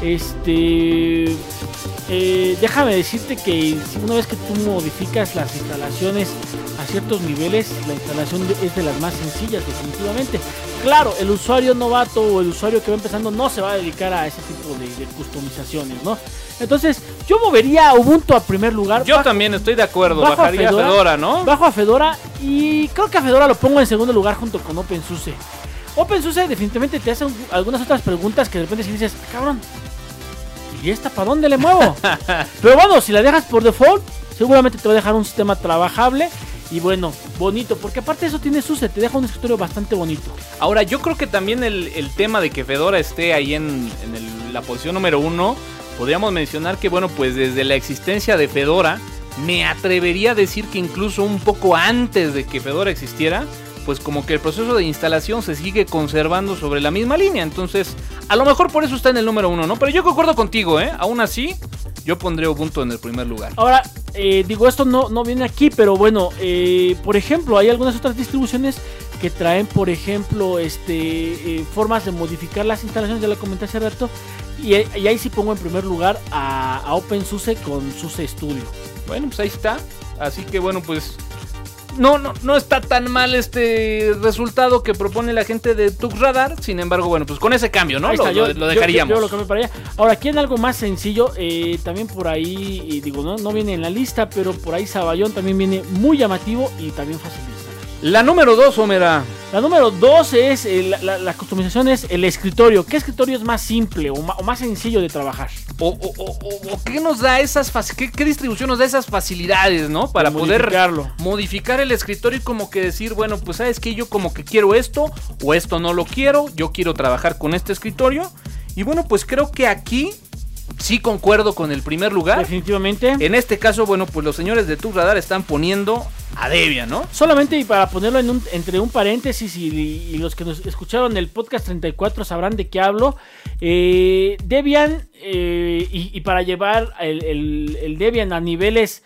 Este. Eh, déjame decirte que una vez que tú modificas las instalaciones a ciertos niveles, la instalación es de las más sencillas, definitivamente. Claro, el usuario novato o el usuario que va empezando no se va a dedicar a ese tipo de, de customizaciones, ¿no? Entonces, yo movería a Ubuntu a primer lugar. Yo bajo- también estoy de acuerdo. a Bajaría a Fedora. ¿no? Bajo a Fedora y creo que a Fedora lo pongo en segundo lugar junto con OpenSUSE. OpenSUSE definitivamente te hace un- algunas otras preguntas que de repente si dices, "Ah, cabrón, ¿y esta para dónde le muevo? Pero bueno, si la dejas por default, seguramente te va a dejar un sistema trabajable y bueno, bonito, porque aparte de eso tiene SUSE, te deja un escritorio bastante bonito. Ahora, yo creo que también el, el tema de que Fedora esté ahí en, en el- la posición número uno, podríamos mencionar que, bueno, pues desde la existencia de Fedora, me atrevería a decir que incluso un poco antes de que Fedora existiera, pues como que el proceso de instalación se sigue conservando sobre la misma línea. Entonces, a lo mejor por eso está en el número uno, ¿no? Pero yo concuerdo contigo, ¿eh? Aún así, yo pondré Ubuntu en el primer lugar. Ahora, eh, digo, esto no, no viene aquí, pero bueno, eh, por ejemplo, hay algunas otras distribuciones que traen, por ejemplo, este eh, formas de modificar las instalaciones, ya lo comenté hace rato, y, y ahí sí pongo en primer lugar a, a OpenSUSE con SUSE Studio. Bueno, pues ahí está. Así que bueno, pues no, no, no está tan mal este resultado que propone la gente de TuxRadar. Sin embargo, bueno, pues con ese cambio, ¿no? Lo, está, yo- lo- lo yo- dejaríamos. yo- yo lo cambio para allá. Ahora, aquí en algo más sencillo, eh, también por ahí, y digo, no, no viene en la lista, pero por ahí Saballón también viene muy llamativo y también fácil de instalar. La número 2, Homera. La número 2 es, eh, la, la- la customización es el escritorio. ¿Qué escritorio es más simple o más sencillo de trabajar? o, qué nos da esas qué, qué distribución nos da esas facilidades, ¿no? Para poder modificar el escritorio y como que decir, bueno, pues sabes que yo como que quiero esto o esto no lo quiero, yo quiero trabajar con este escritorio. Y bueno, pues creo que aquí sí concuerdo con el primer lugar. Definitivamente. En este caso, bueno, pues los señores de Tu Radar están poniendo a Debian, ¿no? Solamente y para ponerlo en un- entre un paréntesis y, y los que nos escucharon el podcast 34 sabrán de qué hablo. Eh, Debian eh, y, y para llevar el, el- el Debian a niveles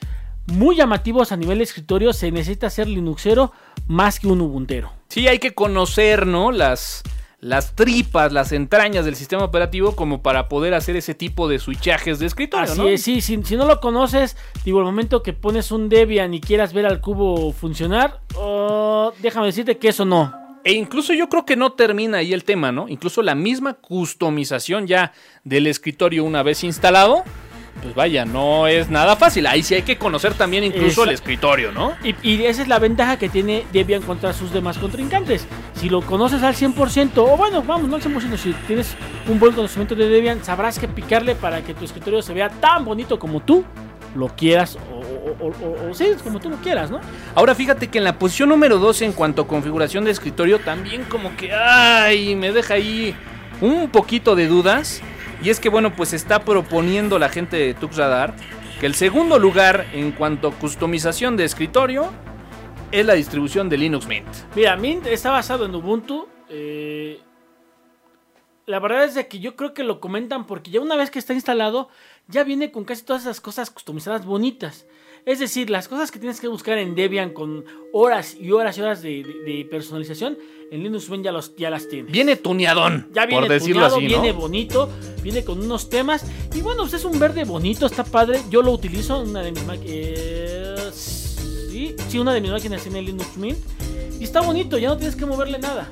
muy llamativos a nivel de escritorio se necesita ser Linuxero más que un Ubuntero. Sí, hay que conocer, ¿no? Las, las tripas, las entrañas del sistema operativo como para poder hacer ese tipo de switchajes de escritorio, Así ¿no? es, sí, si, si no lo conoces, digo, el momento que pones un Debian y quieras ver al cubo funcionar, oh, déjame decirte que eso no. E incluso yo creo que no termina ahí el tema, ¿no? Incluso la misma customización ya del escritorio una vez instalado, pues vaya, no es nada fácil. Ahí sí hay que conocer también incluso el escritorio, ¿no? Y, y esa es la ventaja que tiene Debian contra sus demás contrincantes. Si lo conoces al 100%, o bueno, vamos, no al 100%, si tienes un buen conocimiento de Debian, sabrás que picarle para que tu escritorio se vea tan bonito como tú lo quieras, o, o, o- sí, como tú lo quieras, ¿no? Ahora fíjate que en la posición número 12 en cuanto a configuración de escritorio también como que, ay, me deja ahí un poquito de dudas. Y es que bueno, pues está proponiendo la gente de TuxRadar que el segundo lugar en cuanto a customización de escritorio es la distribución de Linux Mint. Mira, Mint está basado en Ubuntu. eh, la verdad es de que yo creo que lo comentan porque ya una vez que está instalado, ya viene con casi todas esas cosas customizadas bonitas. Es decir, las cosas que tienes que buscar en Debian con horas y horas y horas de, de- de personalización, en Linux Mint ya, los, ya las tiene. Viene tuneadón, Ya viene por decirlo tuneado, así, ¿no? viene bonito, viene con unos temas. Y bueno, pues es un verde bonito, está padre. Yo lo utilizo en una de mis máquinas. sí, sí, una de mis máquinas tiene Linux Mint. Y está bonito, ya no tienes que moverle nada.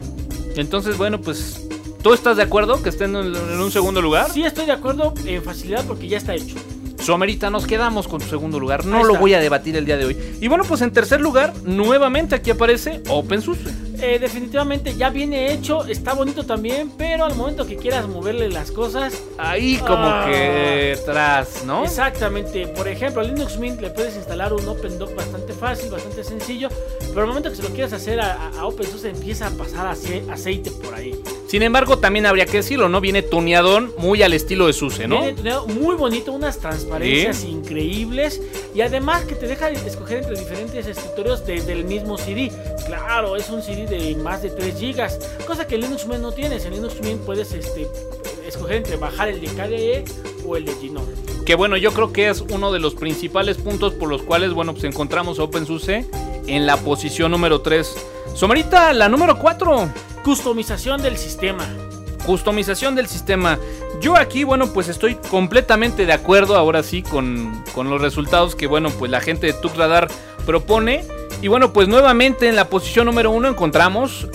Entonces, bueno, pues, ¿tú estás de acuerdo que esté en, en un segundo lugar? Sí, estoy de acuerdo en facilidad porque ya está hecho. Somerita, nos quedamos con tu segundo lugar. No lo voy a debatir el día de hoy. Y bueno, pues en tercer lugar, nuevamente aquí aparece OpenSUSE. Eh, definitivamente ya viene hecho, está bonito también, pero al momento que quieras moverle las cosas, Ahí como Ah. que atrás, ¿no? Exactamente. Por ejemplo, a Linux Mint le puedes instalar un OpenDoc bastante fácil, bastante sencillo. Pero al momento que se lo quieras hacer a OpenSUSE empieza a pasar ace- aceite por ahí. Sin embargo, también habría que decirlo, ¿no? Viene tuneadón muy al estilo de SUSE, ¿no? Viene muy bonito, unas transparencias increíbles. Y además que te deja escoger entre diferentes escritorios desde el mismo CD. Claro, es un CD de más de 3 GB. Cosa que Linux Mint no tienes. En Linux Mint puedes este, escoger entre bajar el de KDE o el de Gnome. Que bueno, yo creo que es uno de los principales puntos por los cuales, bueno, pues encontramos a OpenSUSE en la posición número 3. Somerita, la número 4. Customización del sistema. customización del sistema. Yo aquí, bueno, pues estoy completamente de acuerdo ahora sí con, con los resultados que, bueno, pues la gente de Tuk Radar propone. Y bueno, pues nuevamente en la posición número uno encontramos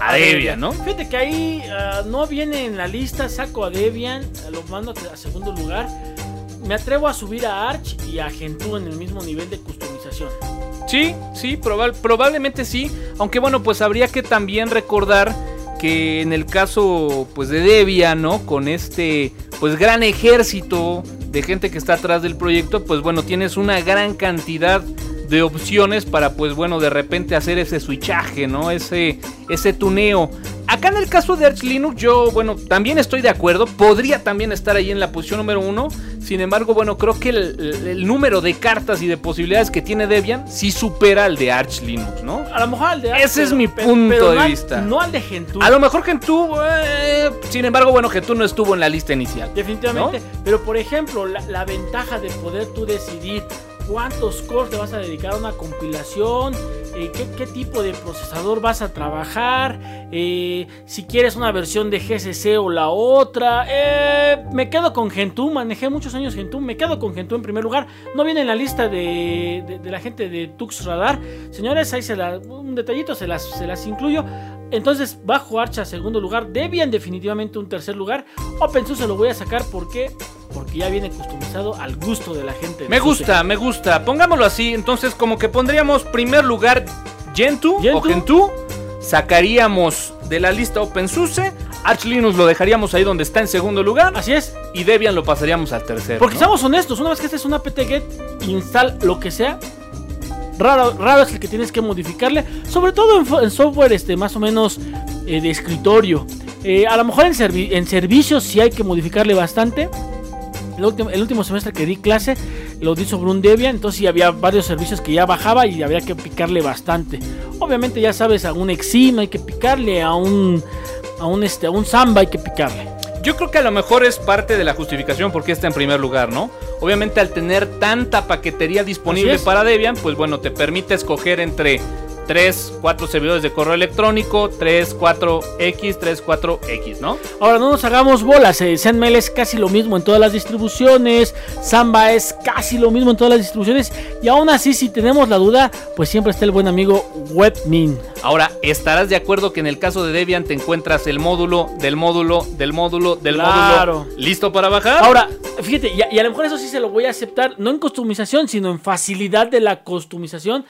a Debian, ¿no? Fíjate que ahí ah, no viene en la lista, saco a Debian, ah, lo mando a a segundo lugar. Me atrevo a subir a Arch y a Gentoo en el mismo nivel de customización. Sí, sí, probab- probablemente sí. Aunque bueno, pues habría que también recordar que en el caso pues de Debian, ¿no? Con este pues gran ejército de gente que está atrás del proyecto, pues bueno, tienes una gran cantidad de opciones para pues bueno, de repente hacer ese switchaje, ¿no? Ese ese tuneo. Acá en el caso de Arch Linux, yo, bueno, también estoy de acuerdo. Podría también estar ahí en la posición número uno. Sin embargo, bueno, creo que el, número de cartas y de posibilidades que tiene Debian sí supera al de Arch Linux, ¿no? A lo mejor al de Arch, Ese es mi punto de no al- vista. No al de Gentoo. A lo mejor Gentoo, eh, sin embargo, bueno, Gentoo no estuvo en la lista inicial. Definitivamente. Pero por ejemplo, la, la ventaja de poder tú decidir cuántos cores te vas a dedicar a una compilación, eh, qué, tipo de procesador vas a trabajar, eh, si quieres una versión de GCC o la otra. eh, me quedo con Gentoo, manejé muchos años Gentoo, me quedo con Gentoo en primer lugar. No viene en la lista de, de- de la gente de Tux Radar. Señores, ahí se la, un detallito se las, se las incluyo. Entonces, bajo Arch a segundo lugar. Debian definitivamente un tercer lugar. OpenSUSE lo voy a sacar porque porque ya viene customizado al gusto de la gente. de Me SUSE. gusta, me gusta. Pongámoslo así, entonces como que pondríamos primer lugar Gentoo, o Gentoo. Gentoo, sacaríamos de la lista OpenSUSE, Arch Linux lo dejaríamos ahí donde está en segundo lugar. Así es. Y Debian lo pasaríamos al tercero. Porque ¿no? seamos honestos, una vez que este es una apt-get, install lo que sea. Raro, es el que tienes que modificarle, sobre todo en, software este, más o menos eh, de escritorio. Eh, a lo mejor en, servi- en servicios sí hay que modificarle bastante. El último, el último semestre que di clase lo di sobre un Debian, entonces sí había varios servicios que ya bajaba y había que picarle bastante. Obviamente ya sabes, a un Exim hay que picarle, a un, a un, este, a un Samba hay que picarle. Yo creo que a lo mejor es parte de la justificación porque está en primer lugar, ¿no? Obviamente al tener tanta paquetería disponible para Debian, pues bueno, te permite escoger entre 3, 4 servidores de correo electrónico, 3, 4X, 3, 4X, ¿no? Ahora no nos hagamos bolas, eh, ZenMail es casi lo mismo en todas las distribuciones, Samba es casi lo mismo en todas las distribuciones y aún así si tenemos la duda, pues siempre está el buen amigo Webmin. Ahora, ¿estarás de acuerdo que en el caso de Debian te encuentras el módulo del módulo del módulo del Claro. módulo listo para bajar? Ahora, fíjate, y a, y a lo mejor eso sí se lo voy a aceptar, no en customización, sino en facilidad de la customización.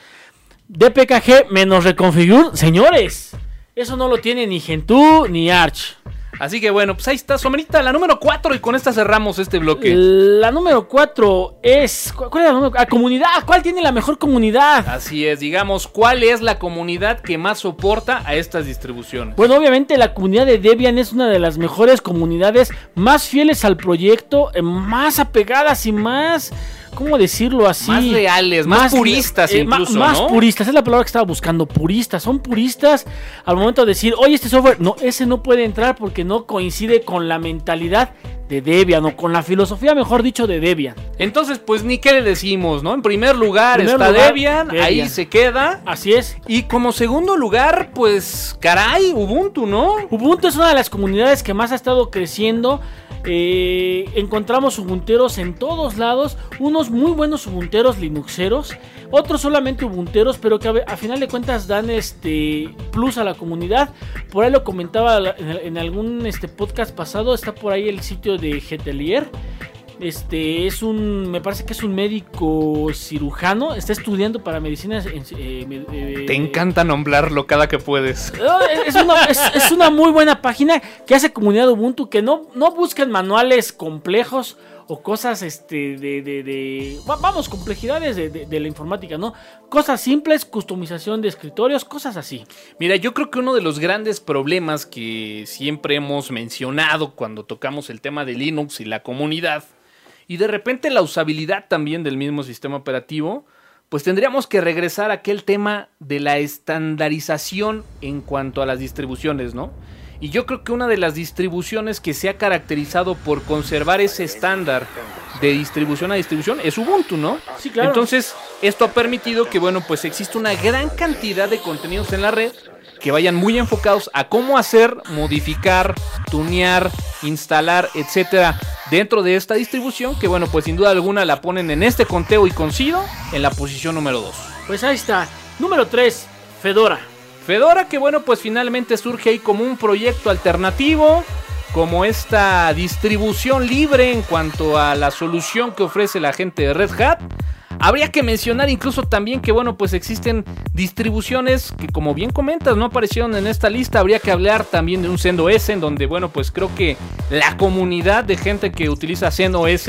DPKG menos reconfigure, señores, eso no lo tiene ni Gentoo ni Arch. Así que bueno, pues ahí está, Somerita, la número 4 y con esta cerramos este bloque. La número 4 es... ¿cu- ¿Cuál es la número? Ah, comunidad. ¿Cuál tiene la mejor comunidad? Así es, digamos, ¿cuál es la comunidad que más soporta a estas distribuciones? Bueno, obviamente la comunidad de Debian es una de las mejores comunidades más fieles al proyecto, eh, más apegadas y más, ¿cómo decirlo así? Más reales, más puristas eh, incluso, Más ¿no? puristas, es la palabra que estaba buscando, puristas. Son puristas al momento de decir, oye, este software, no, ese no puede entrar porque no coincide con la mentalidad de Debian o con la filosofía, mejor dicho, de Debian. Entonces, pues ni qué le decimos, ¿no? En primer lugar Primer está lugar, Debian, Debian. ahí se queda. Así es. Y como segundo lugar, pues, caray, Ubuntu, ¿no? Ubuntu es una de las comunidades que más ha estado creciendo. Eh, encontramos ubunteros en todos lados, unos muy buenos ubunteros linuxeros, otros solamente ubunteros, pero que a, final de cuentas dan este plus a la comunidad. Por ahí lo comentaba en, en algún este podcast pasado, está por ahí el sitio de Getelier. Este es un, me parece que es un médico cirujano, está estudiando para medicinas. en- eh, eh, Te encanta nombrarlo cada que puedes. Es una, es, es una muy buena página que hace comunidad Ubuntu que no, no buscan manuales complejos o cosas este de, de- de- va- vamos complejidades de, de- de la informática no cosas simples customización de escritorios cosas así Mira, yo creo que uno de los grandes problemas que siempre hemos mencionado cuando tocamos el tema de Linux y la comunidad, y de repente la usabilidad también del mismo sistema operativo, pues tendríamos que regresar a aquel tema de la estandarización en cuanto a las distribuciones, ¿no? Y yo creo que una de las distribuciones que se ha caracterizado por conservar ese estándar de distribución a distribución es Ubuntu, ¿no? Sí, claro. Entonces, esto ha permitido que, bueno, pues existe una gran cantidad de contenidos en la red que vayan muy enfocados a cómo hacer, modificar, tunear, instalar, etcétera, dentro de esta distribución, que bueno, pues sin duda alguna la ponen en este conteo y coincido en la posición número 2. pues ahí está número 3 Fedora Fedora, que bueno, pues finalmente surge ahí como un proyecto alternativo, como esta distribución libre en cuanto a la solución que ofrece la gente de Red Hat. Habría que mencionar incluso también que, bueno, pues existen distribuciones que, como bien comentas, no aparecieron en esta lista. Habría que hablar también de un CentOS, en donde, bueno, pues creo que la comunidad de gente que utiliza CentOS,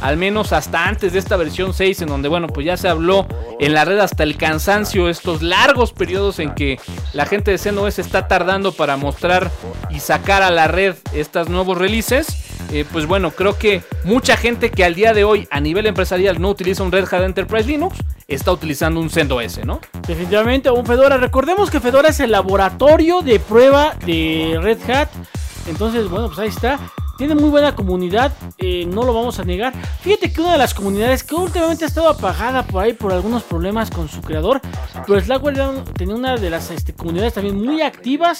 al menos hasta antes de esta versión 6, en donde, bueno, pues ya se habló en la red hasta el cansancio, estos largos periodos en que la gente de CentOS está tardando para mostrar y sacar a la red estos nuevos releases. Eh, pues bueno, creo que mucha gente que al día de hoy a nivel empresarial no utiliza un Red Hat Enterprise Linux, está utilizando un CentOS, ¿no? Definitivamente un Fedora. Recordemos que Fedora es el laboratorio de prueba de Red Hat. Entonces, bueno, pues ahí está. Tiene muy buena comunidad, eh, no lo vamos a negar. Fíjate que una de las comunidades que últimamente ha estado apagada por ahí por algunos problemas con su creador, pero Slackware era un- tenía una de las este, comunidades también muy activas.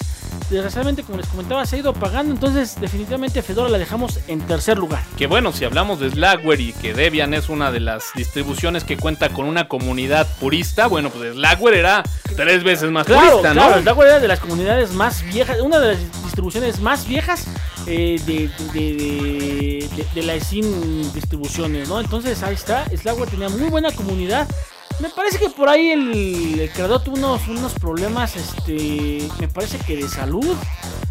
Desgraciadamente, como les comentaba, se ha ido apagando. Entonces, definitivamente Fedora la dejamos en tercer lugar. Que bueno, si hablamos de Slackware y que Debian es una de las distribuciones que cuenta con una comunidad purista, bueno, pues Slackware era tres veces más Claro, purista, claro, ¿no? Slackware era de las comunidades más viejas, una de las distribuciones más viejas eh, de, de, de- de- de las sin distribuciones, ¿no? Entonces ahí está, Slackware tenía muy buena comunidad. Me parece que por ahí el, el creador tuvo unos, unos problemas, este, me parece que de salud.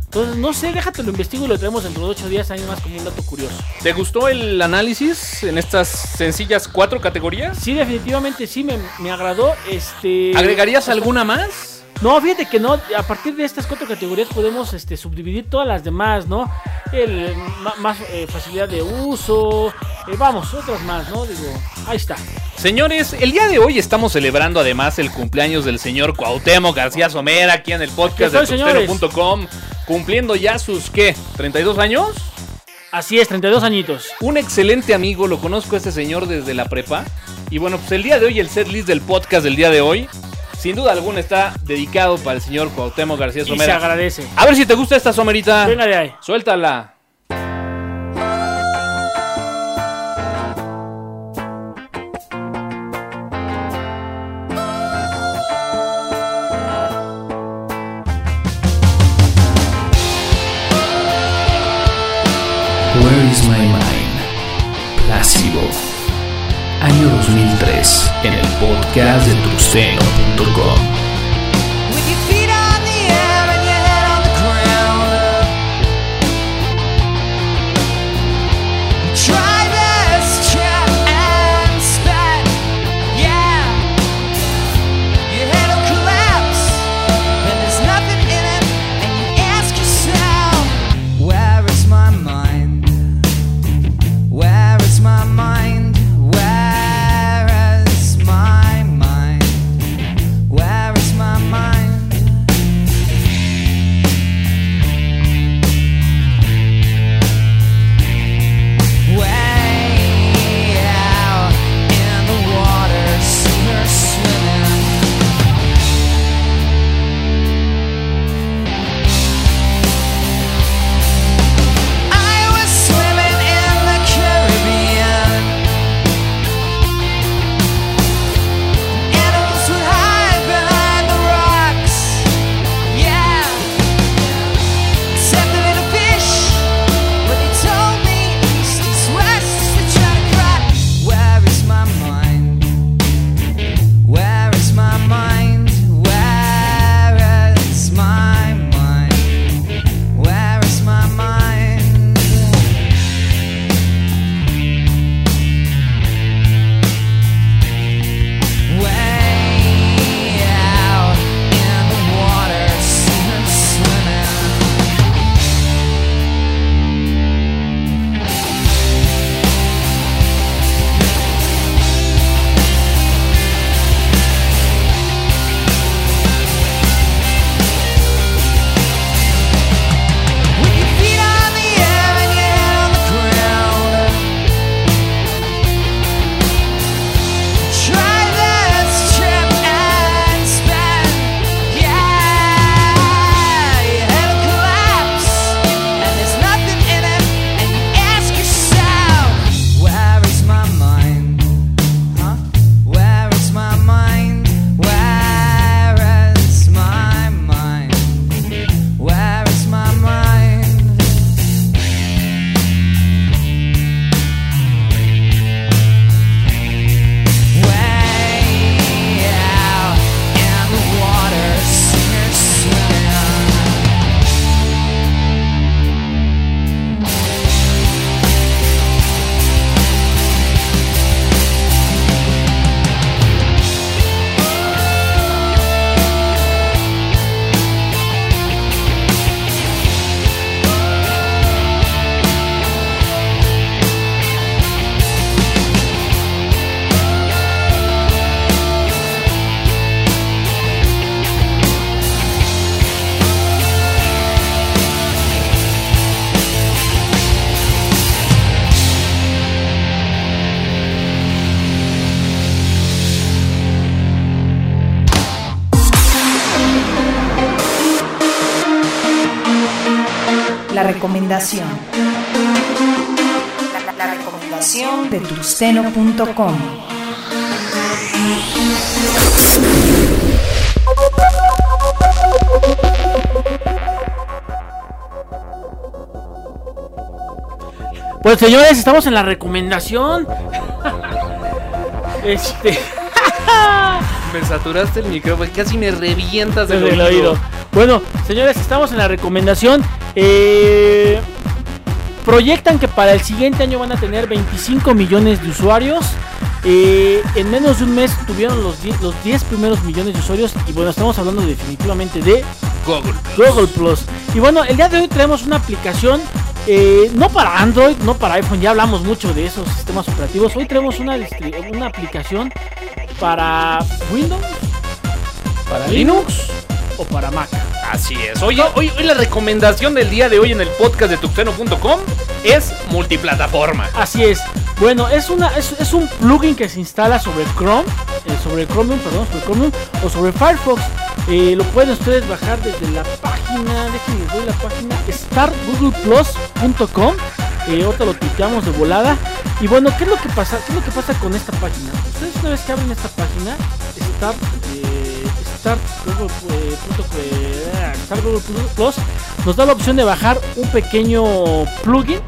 Entonces, no sé, déjate lo investigo y lo tenemos dentro de 8 días, ahí más como un dato curioso. ¿Te gustó el análisis en estas sencillas cuatro categorías? Sí, definitivamente sí, me, me agradó. Este... ¿Agregarías alguna más? No, fíjate que no, a partir de estas cuatro categorías podemos este, subdividir todas las demás, ¿no? El, más eh, facilidad de uso, eh, vamos, otras más, ¿no? Digo, ahí está. Señores, el día de hoy estamos celebrando además el cumpleaños del señor Cuauhtémoc García Somera aquí en el podcast de ¿Qué tal, señores? Tuxtero.com, cumpliendo ya sus, ¿qué? ¿32 años? Así es, 32 añitos. Un excelente amigo, lo conozco a este señor desde la prepa. Y bueno, pues el día de hoy, el setlist del podcast del día de hoy, sin duda alguna está dedicado para el señor Cuauhtémoc García Y se Somera. agradece. A ver si te gusta esta somerita. Venga de ahí. Suéltala. Where is my mind? Plácido. Año 2003 en el podcast de tuxteno.com. recomendación. La, la- la recomendación de tuxteno.com. Pues señores, estamos en la recomendación. Este. me saturaste el micrófono, casi me revientas del oído. Bueno, señores, estamos en la recomendación. Eh, proyectan que para el siguiente año van a tener 25 millones de usuarios. Eh, en menos de un mes tuvieron los 10, los 10 primeros millones de usuarios. Y bueno, estamos hablando definitivamente de Google. Google Plus. Y bueno, el día de hoy traemos una aplicación. eh, no para Android, no para iPhone, ya hablamos mucho de esos sistemas operativos. Hoy traemos una, una aplicación para Windows, Para Linux. o para Mac. Así es. Hoy, hoy, hoy la recomendación del día de hoy en el podcast de tuxteno.com es multiplataforma. Así es. Bueno, es una es, es un plugin que se instala sobre Chrome, eh, sobre Chromium, perdón, sobre Chromium o sobre Firefox. Eh, lo pueden ustedes bajar desde la página, déjenme doy la página startgoogleplus.com. Eh, ahorita lo tuiteamos de volada. Y bueno, ¿qué es lo que pasa? ¿Qué es lo que pasa con esta página? Ustedes una vez que abren esta página, start, start Google, eh, punto, eh, Start Google Plus, nos da la opción de bajar un pequeño plugin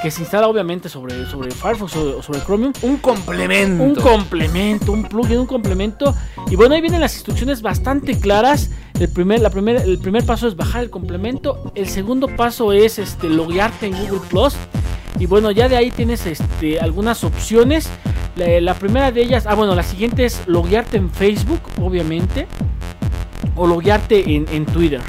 que se instala obviamente sobre, sobre Firefox o o sobre Chromium. Un complemento. Un complemento, un plugin, un complemento. Y bueno, ahí vienen las instrucciones bastante claras. El primer, la primer, el primer paso es bajar el complemento. El segundo paso es este, loguearte en Google Plus. Y bueno, ya de ahí tienes este, algunas opciones. La, la primera de ellas, ah, bueno, la siguiente es loguearte en Facebook, obviamente. O loguearte en, en Twitter.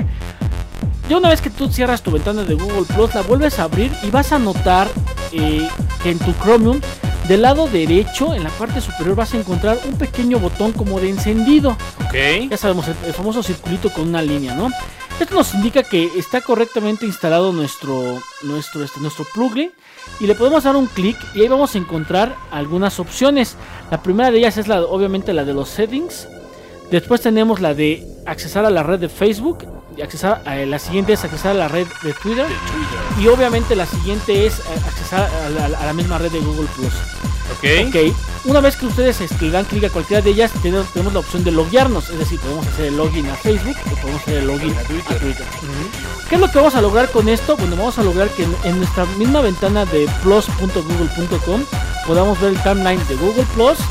Ya una vez que tú cierras tu ventana de Google Plus, la vuelves a abrir y vas a notar eh, que en tu Chromium, del lado derecho, en la parte superior, vas a encontrar un pequeño botón como de encendido. Ok. Ya sabemos, el, el famoso circulito con una línea, ¿no? Esto nos indica que está correctamente instalado nuestro, nuestro, este, nuestro plugin y le podemos dar un clic y ahí vamos a encontrar algunas opciones. La primera de ellas es la, obviamente la de los settings. Después tenemos la de accesar a la red de Facebook. Accesar a- la siguiente es accesar a la red de Twitter. Y obviamente la siguiente es eh, accesar a la, a la misma red de Google Plus. Ok. Ok, una vez que ustedes este, le dan clic a cualquiera de ellas, tenemos, tenemos la opción de loguearnos. Es decir, podemos hacer el login a Facebook o podemos hacer el login a Twitter. ¿Qué es lo que vamos a lograr con esto? Bueno, vamos a lograr que en, en nuestra misma ventana de plus.google.com podamos ver el timeline de Google Plus, eh,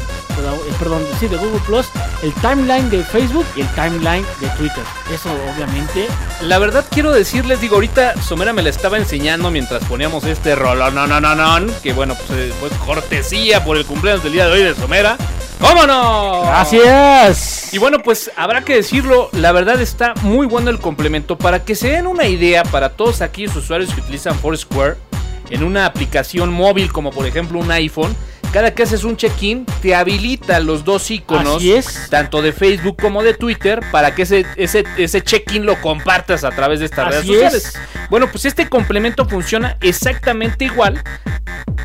perdón, sí, de Google Plus, el timeline de Facebook y el timeline de Twitter. Eso obviamente La verdad quiero decirles, digo, ahorita Somera me la estaba enseñando mientras poníamos este rolón, no, no, no, no, que bueno, pues eh, fue cortesía por el cumpleaños del día de hoy de Somera. ¿Cómo no? Gracias. Y bueno, pues habrá que decirlo, la verdad está muy bueno el complemento. Para que se den una idea para todos aquellos usuarios que utilizan Foursquare en una aplicación móvil como por ejemplo un iPhone, cada que haces un check-in te habilita los dos iconos, Así es. tanto de Facebook como de Twitter, para que ese, ese, ese check-in lo compartas a través de estas Así redes es. sociales. Bueno, pues este complemento funciona exactamente igual,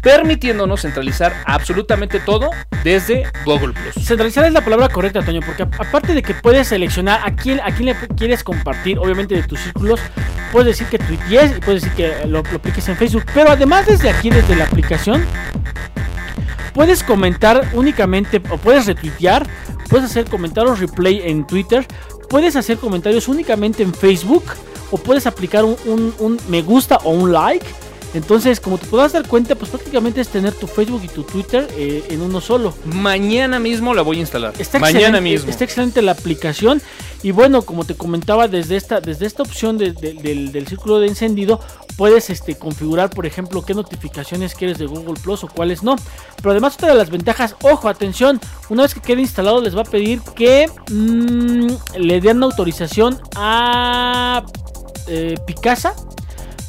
permitiéndonos centralizar absolutamente todo desde Google Plus. Centralizar es la palabra correcta, Toño, porque aparte de que puedes seleccionar a quién, a quién le quieres compartir, obviamente de tus círculos, puedes decir que tuitees y puedes decir que lo, lo apliques en Facebook, pero además desde aquí, desde la aplicación, puedes comentar únicamente, o puedes retuitear, puedes hacer comentarios replay en Twitter, puedes hacer comentarios únicamente en Facebook, o puedes aplicar un, un- un me gusta o un like. Entonces, como te podrás dar cuenta, pues prácticamente es tener tu Facebook y tu Twitter eh, en uno solo. Mañana mismo la voy a instalar. Está Mañana mismo. Está excelente la aplicación. Y bueno, como te comentaba, desde esta, desde esta opción de- de- del, del círculo de encendido, puedes este, configurar, por ejemplo, qué notificaciones quieres de Google Plus o cuáles no. Pero además, otra de las ventajas, ojo, atención, una vez que quede instalado, les va a pedir que mm, le den autorización a eh, Picasa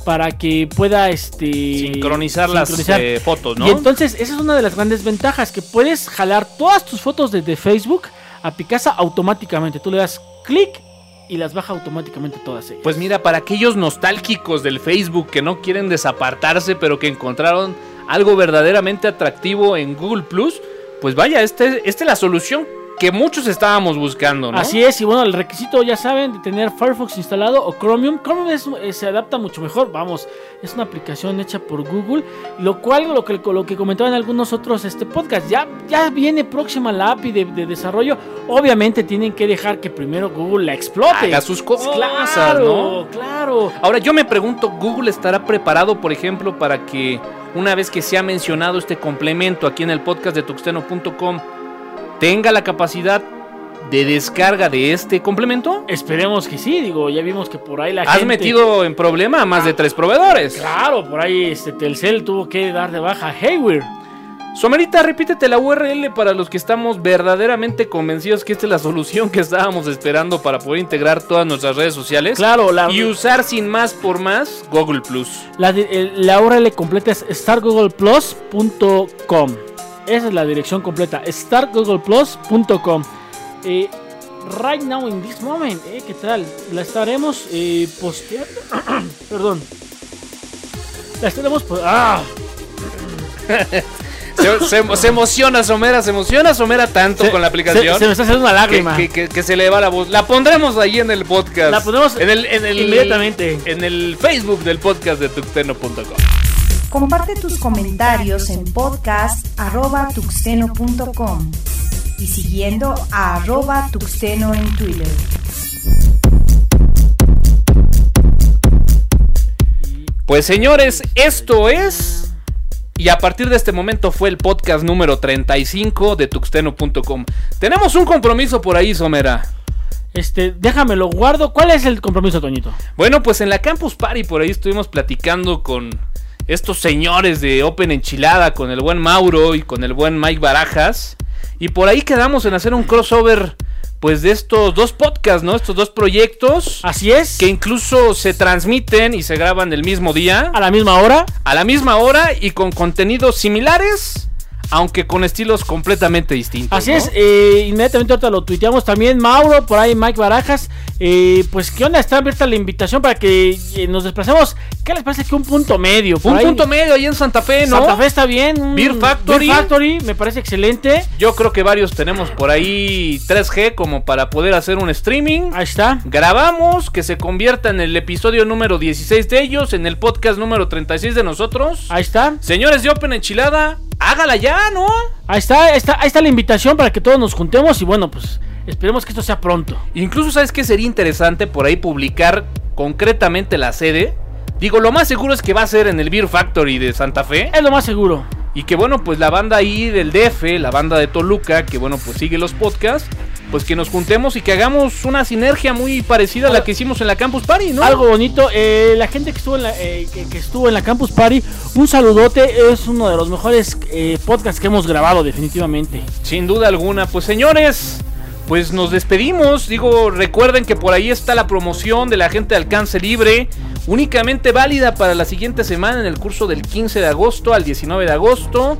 para que pueda este sincronizar las eh, fotos, ¿no? Y entonces, esa es una de las grandes ventajas, que puedes jalar todas tus fotos desde Facebook a Picasa automáticamente. Tú le das clic y las baja automáticamente todas ellas. Pues mira, para aquellos nostálgicos del Facebook que no quieren desapartarse, pero que encontraron algo verdaderamente atractivo en Google Plus, pues vaya, este, esta es la solución que muchos estábamos buscando, ¿no? Así es, y bueno, el requisito ya saben de tener Firefox instalado o Chromium. Chromium es- eh, se adapta mucho mejor, vamos, es una aplicación hecha por Google, lo cual lo que, lo que comentaban algunos otros este podcast, ya, ya viene próxima la API de, de desarrollo. Obviamente tienen que dejar que primero Google la explote. Haga sus cosas, claro, ¿no? claro. Ahora yo me pregunto, ¿Google estará preparado, por ejemplo, para que una vez que se ha mencionado este complemento aquí en el podcast de tuxteno.com, tenga la capacidad de descarga de este complemento? Esperemos que sí, digo, ya vimos que por ahí la Has gente... metido en problema a más de tres proveedores. Claro, por ahí este Telcel tuvo que dar de baja a Hayward. Somerita, repítete la URL para los que estamos verdaderamente convencidos que esta es la solución que estábamos esperando para poder integrar todas nuestras redes sociales. Claro, la, Y usar sin más por más Google Plus. la, el- la URL completa es stargoogleplus.com. Esa es la dirección completa, stargoogleplus.com. Eh, right now, in this moment, eh, ¿qué tal? La estaremos eh, posteando. Perdón. La estaremos. ¡Ah! Se, se- se emociona Somera, se emociona Somera tanto Se- con la aplicación. Se, me está haciendo una lágrima. que- que- que se le va la voz. La pondremos ahí en el podcast. La ponemos en el, en el- inmediatamente. En el Facebook del podcast de tuxteno.com. Comparte tus comentarios en podcast.tuxteno.com y siguiendo a arroba tuxteno en Twitter. Pues señores, esto es. Y a partir de este momento fue el podcast número 35 de tuxteno.com. Tenemos un compromiso por ahí, Somera. Este, déjamelo guardo. ¿Cuál es el compromiso, Toñito? Bueno, pues en la Campus Party por ahí estuvimos platicando con estos señores de Open Enchilada, con el buen Mauro y con el buen Mike Barajas. Y por ahí quedamos en hacer un crossover, pues de estos dos podcasts, ¿no? Estos dos proyectos Así es. que incluso se transmiten y se graban el mismo día, A la misma hora. a la misma hora y con contenidos similares, aunque con estilos completamente distintos. Así ¿no? es, eh, inmediatamente ahorita lo tuiteamos también. Mauro, por ahí Mike Barajas. eh, pues, ¿qué onda? Está abierta la invitación para que eh, nos desplacemos. ¿Qué les parece que un punto medio? Por Un ahí, punto medio ahí en Santa Fe, ¿no? Santa Fe está bien. Beer Factory. Beer Factory, me parece excelente. Yo creo que varios tenemos por ahí 3G como para poder hacer un streaming. Ahí está. Grabamos, que se convierta en el episodio número 16 de ellos, en el podcast número 36 de nosotros. Ahí está. Señores de Open Enchilada, hágala ya, ¿no? Ahí está, ahí está, ahí está la invitación para que todos nos juntemos y bueno, pues esperemos que esto sea pronto. Incluso, ¿sabes qué sería interesante por ahí publicar concretamente la sede? Digo, lo más seguro es que va a ser en el Beer Factory de Santa Fe. Es lo más seguro. Y que bueno, pues la banda ahí del DF, la banda de Toluca, que bueno, pues sigue los podcasts, pues que nos juntemos y que hagamos una sinergia muy parecida a la que hicimos en la Campus Party, ¿no? Algo bonito, eh, la gente que estuvo, en la, eh, que, que estuvo en la Campus Party, un saludote, es uno de los mejores eh, podcasts que hemos grabado definitivamente. Sin duda alguna. Pues señores, pues nos despedimos. Digo, recuerden que por ahí está la promoción de la gente de alcance libre. Únicamente válida para la siguiente semana en el curso del 15 de agosto al 19 de agosto.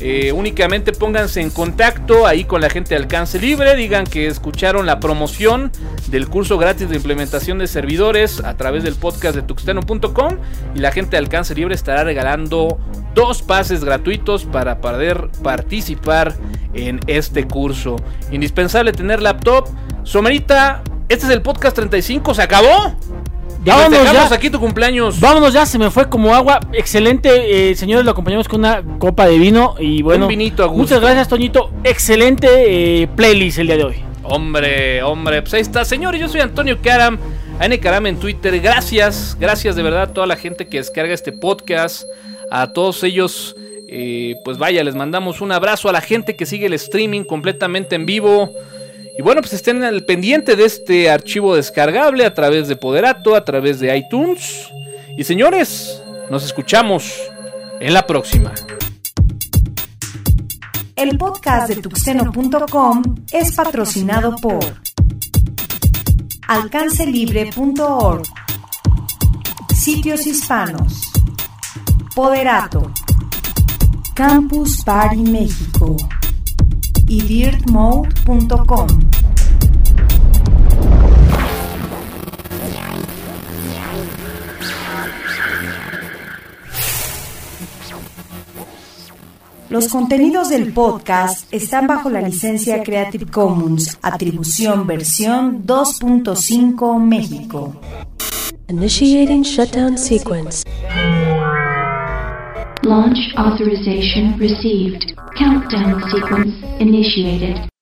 Eh, únicamente pónganse en contacto ahí con la gente de alcance libre. Digan que escucharon la promoción del curso gratis de implementación de servidores a través del podcast de tuxteno.com. Y la gente de alcance libre estará regalando dos pases gratuitos para poder participar en este curso. Indispensable tener laptop. Somerita, este es el podcast 35, ¿se acabó? Vámonos ya. aquí tu cumpleaños. Vámonos ya, se me fue como agua. Excelente, eh, señores, lo acompañamos con una copa de vino y bueno. Un vinito a gusto. Muchas gracias, Toñito. Excelente eh, playlist el día de hoy. Hombre, hombre, pues ahí está. Señores, yo soy Antonio Karam, N Karam en Twitter. Gracias, gracias de verdad a toda la gente que descarga este podcast. A todos ellos, eh, pues vaya, les mandamos un abrazo a la gente que sigue el streaming completamente en vivo. Y bueno, pues estén al pendiente de este archivo descargable a través de Poderato, a través de iTunes. Y señores, nos escuchamos en la próxima. El podcast de tuxteno.com es patrocinado por alcancelibre.org, Sitios Hispanos, Poderato, Campus Party México y. Los contenidos del podcast están bajo la licencia Creative Commons, atribución versión 2.5 México. Initiating shutdown sequence. Launch authorization received. Countdown sequence initiated.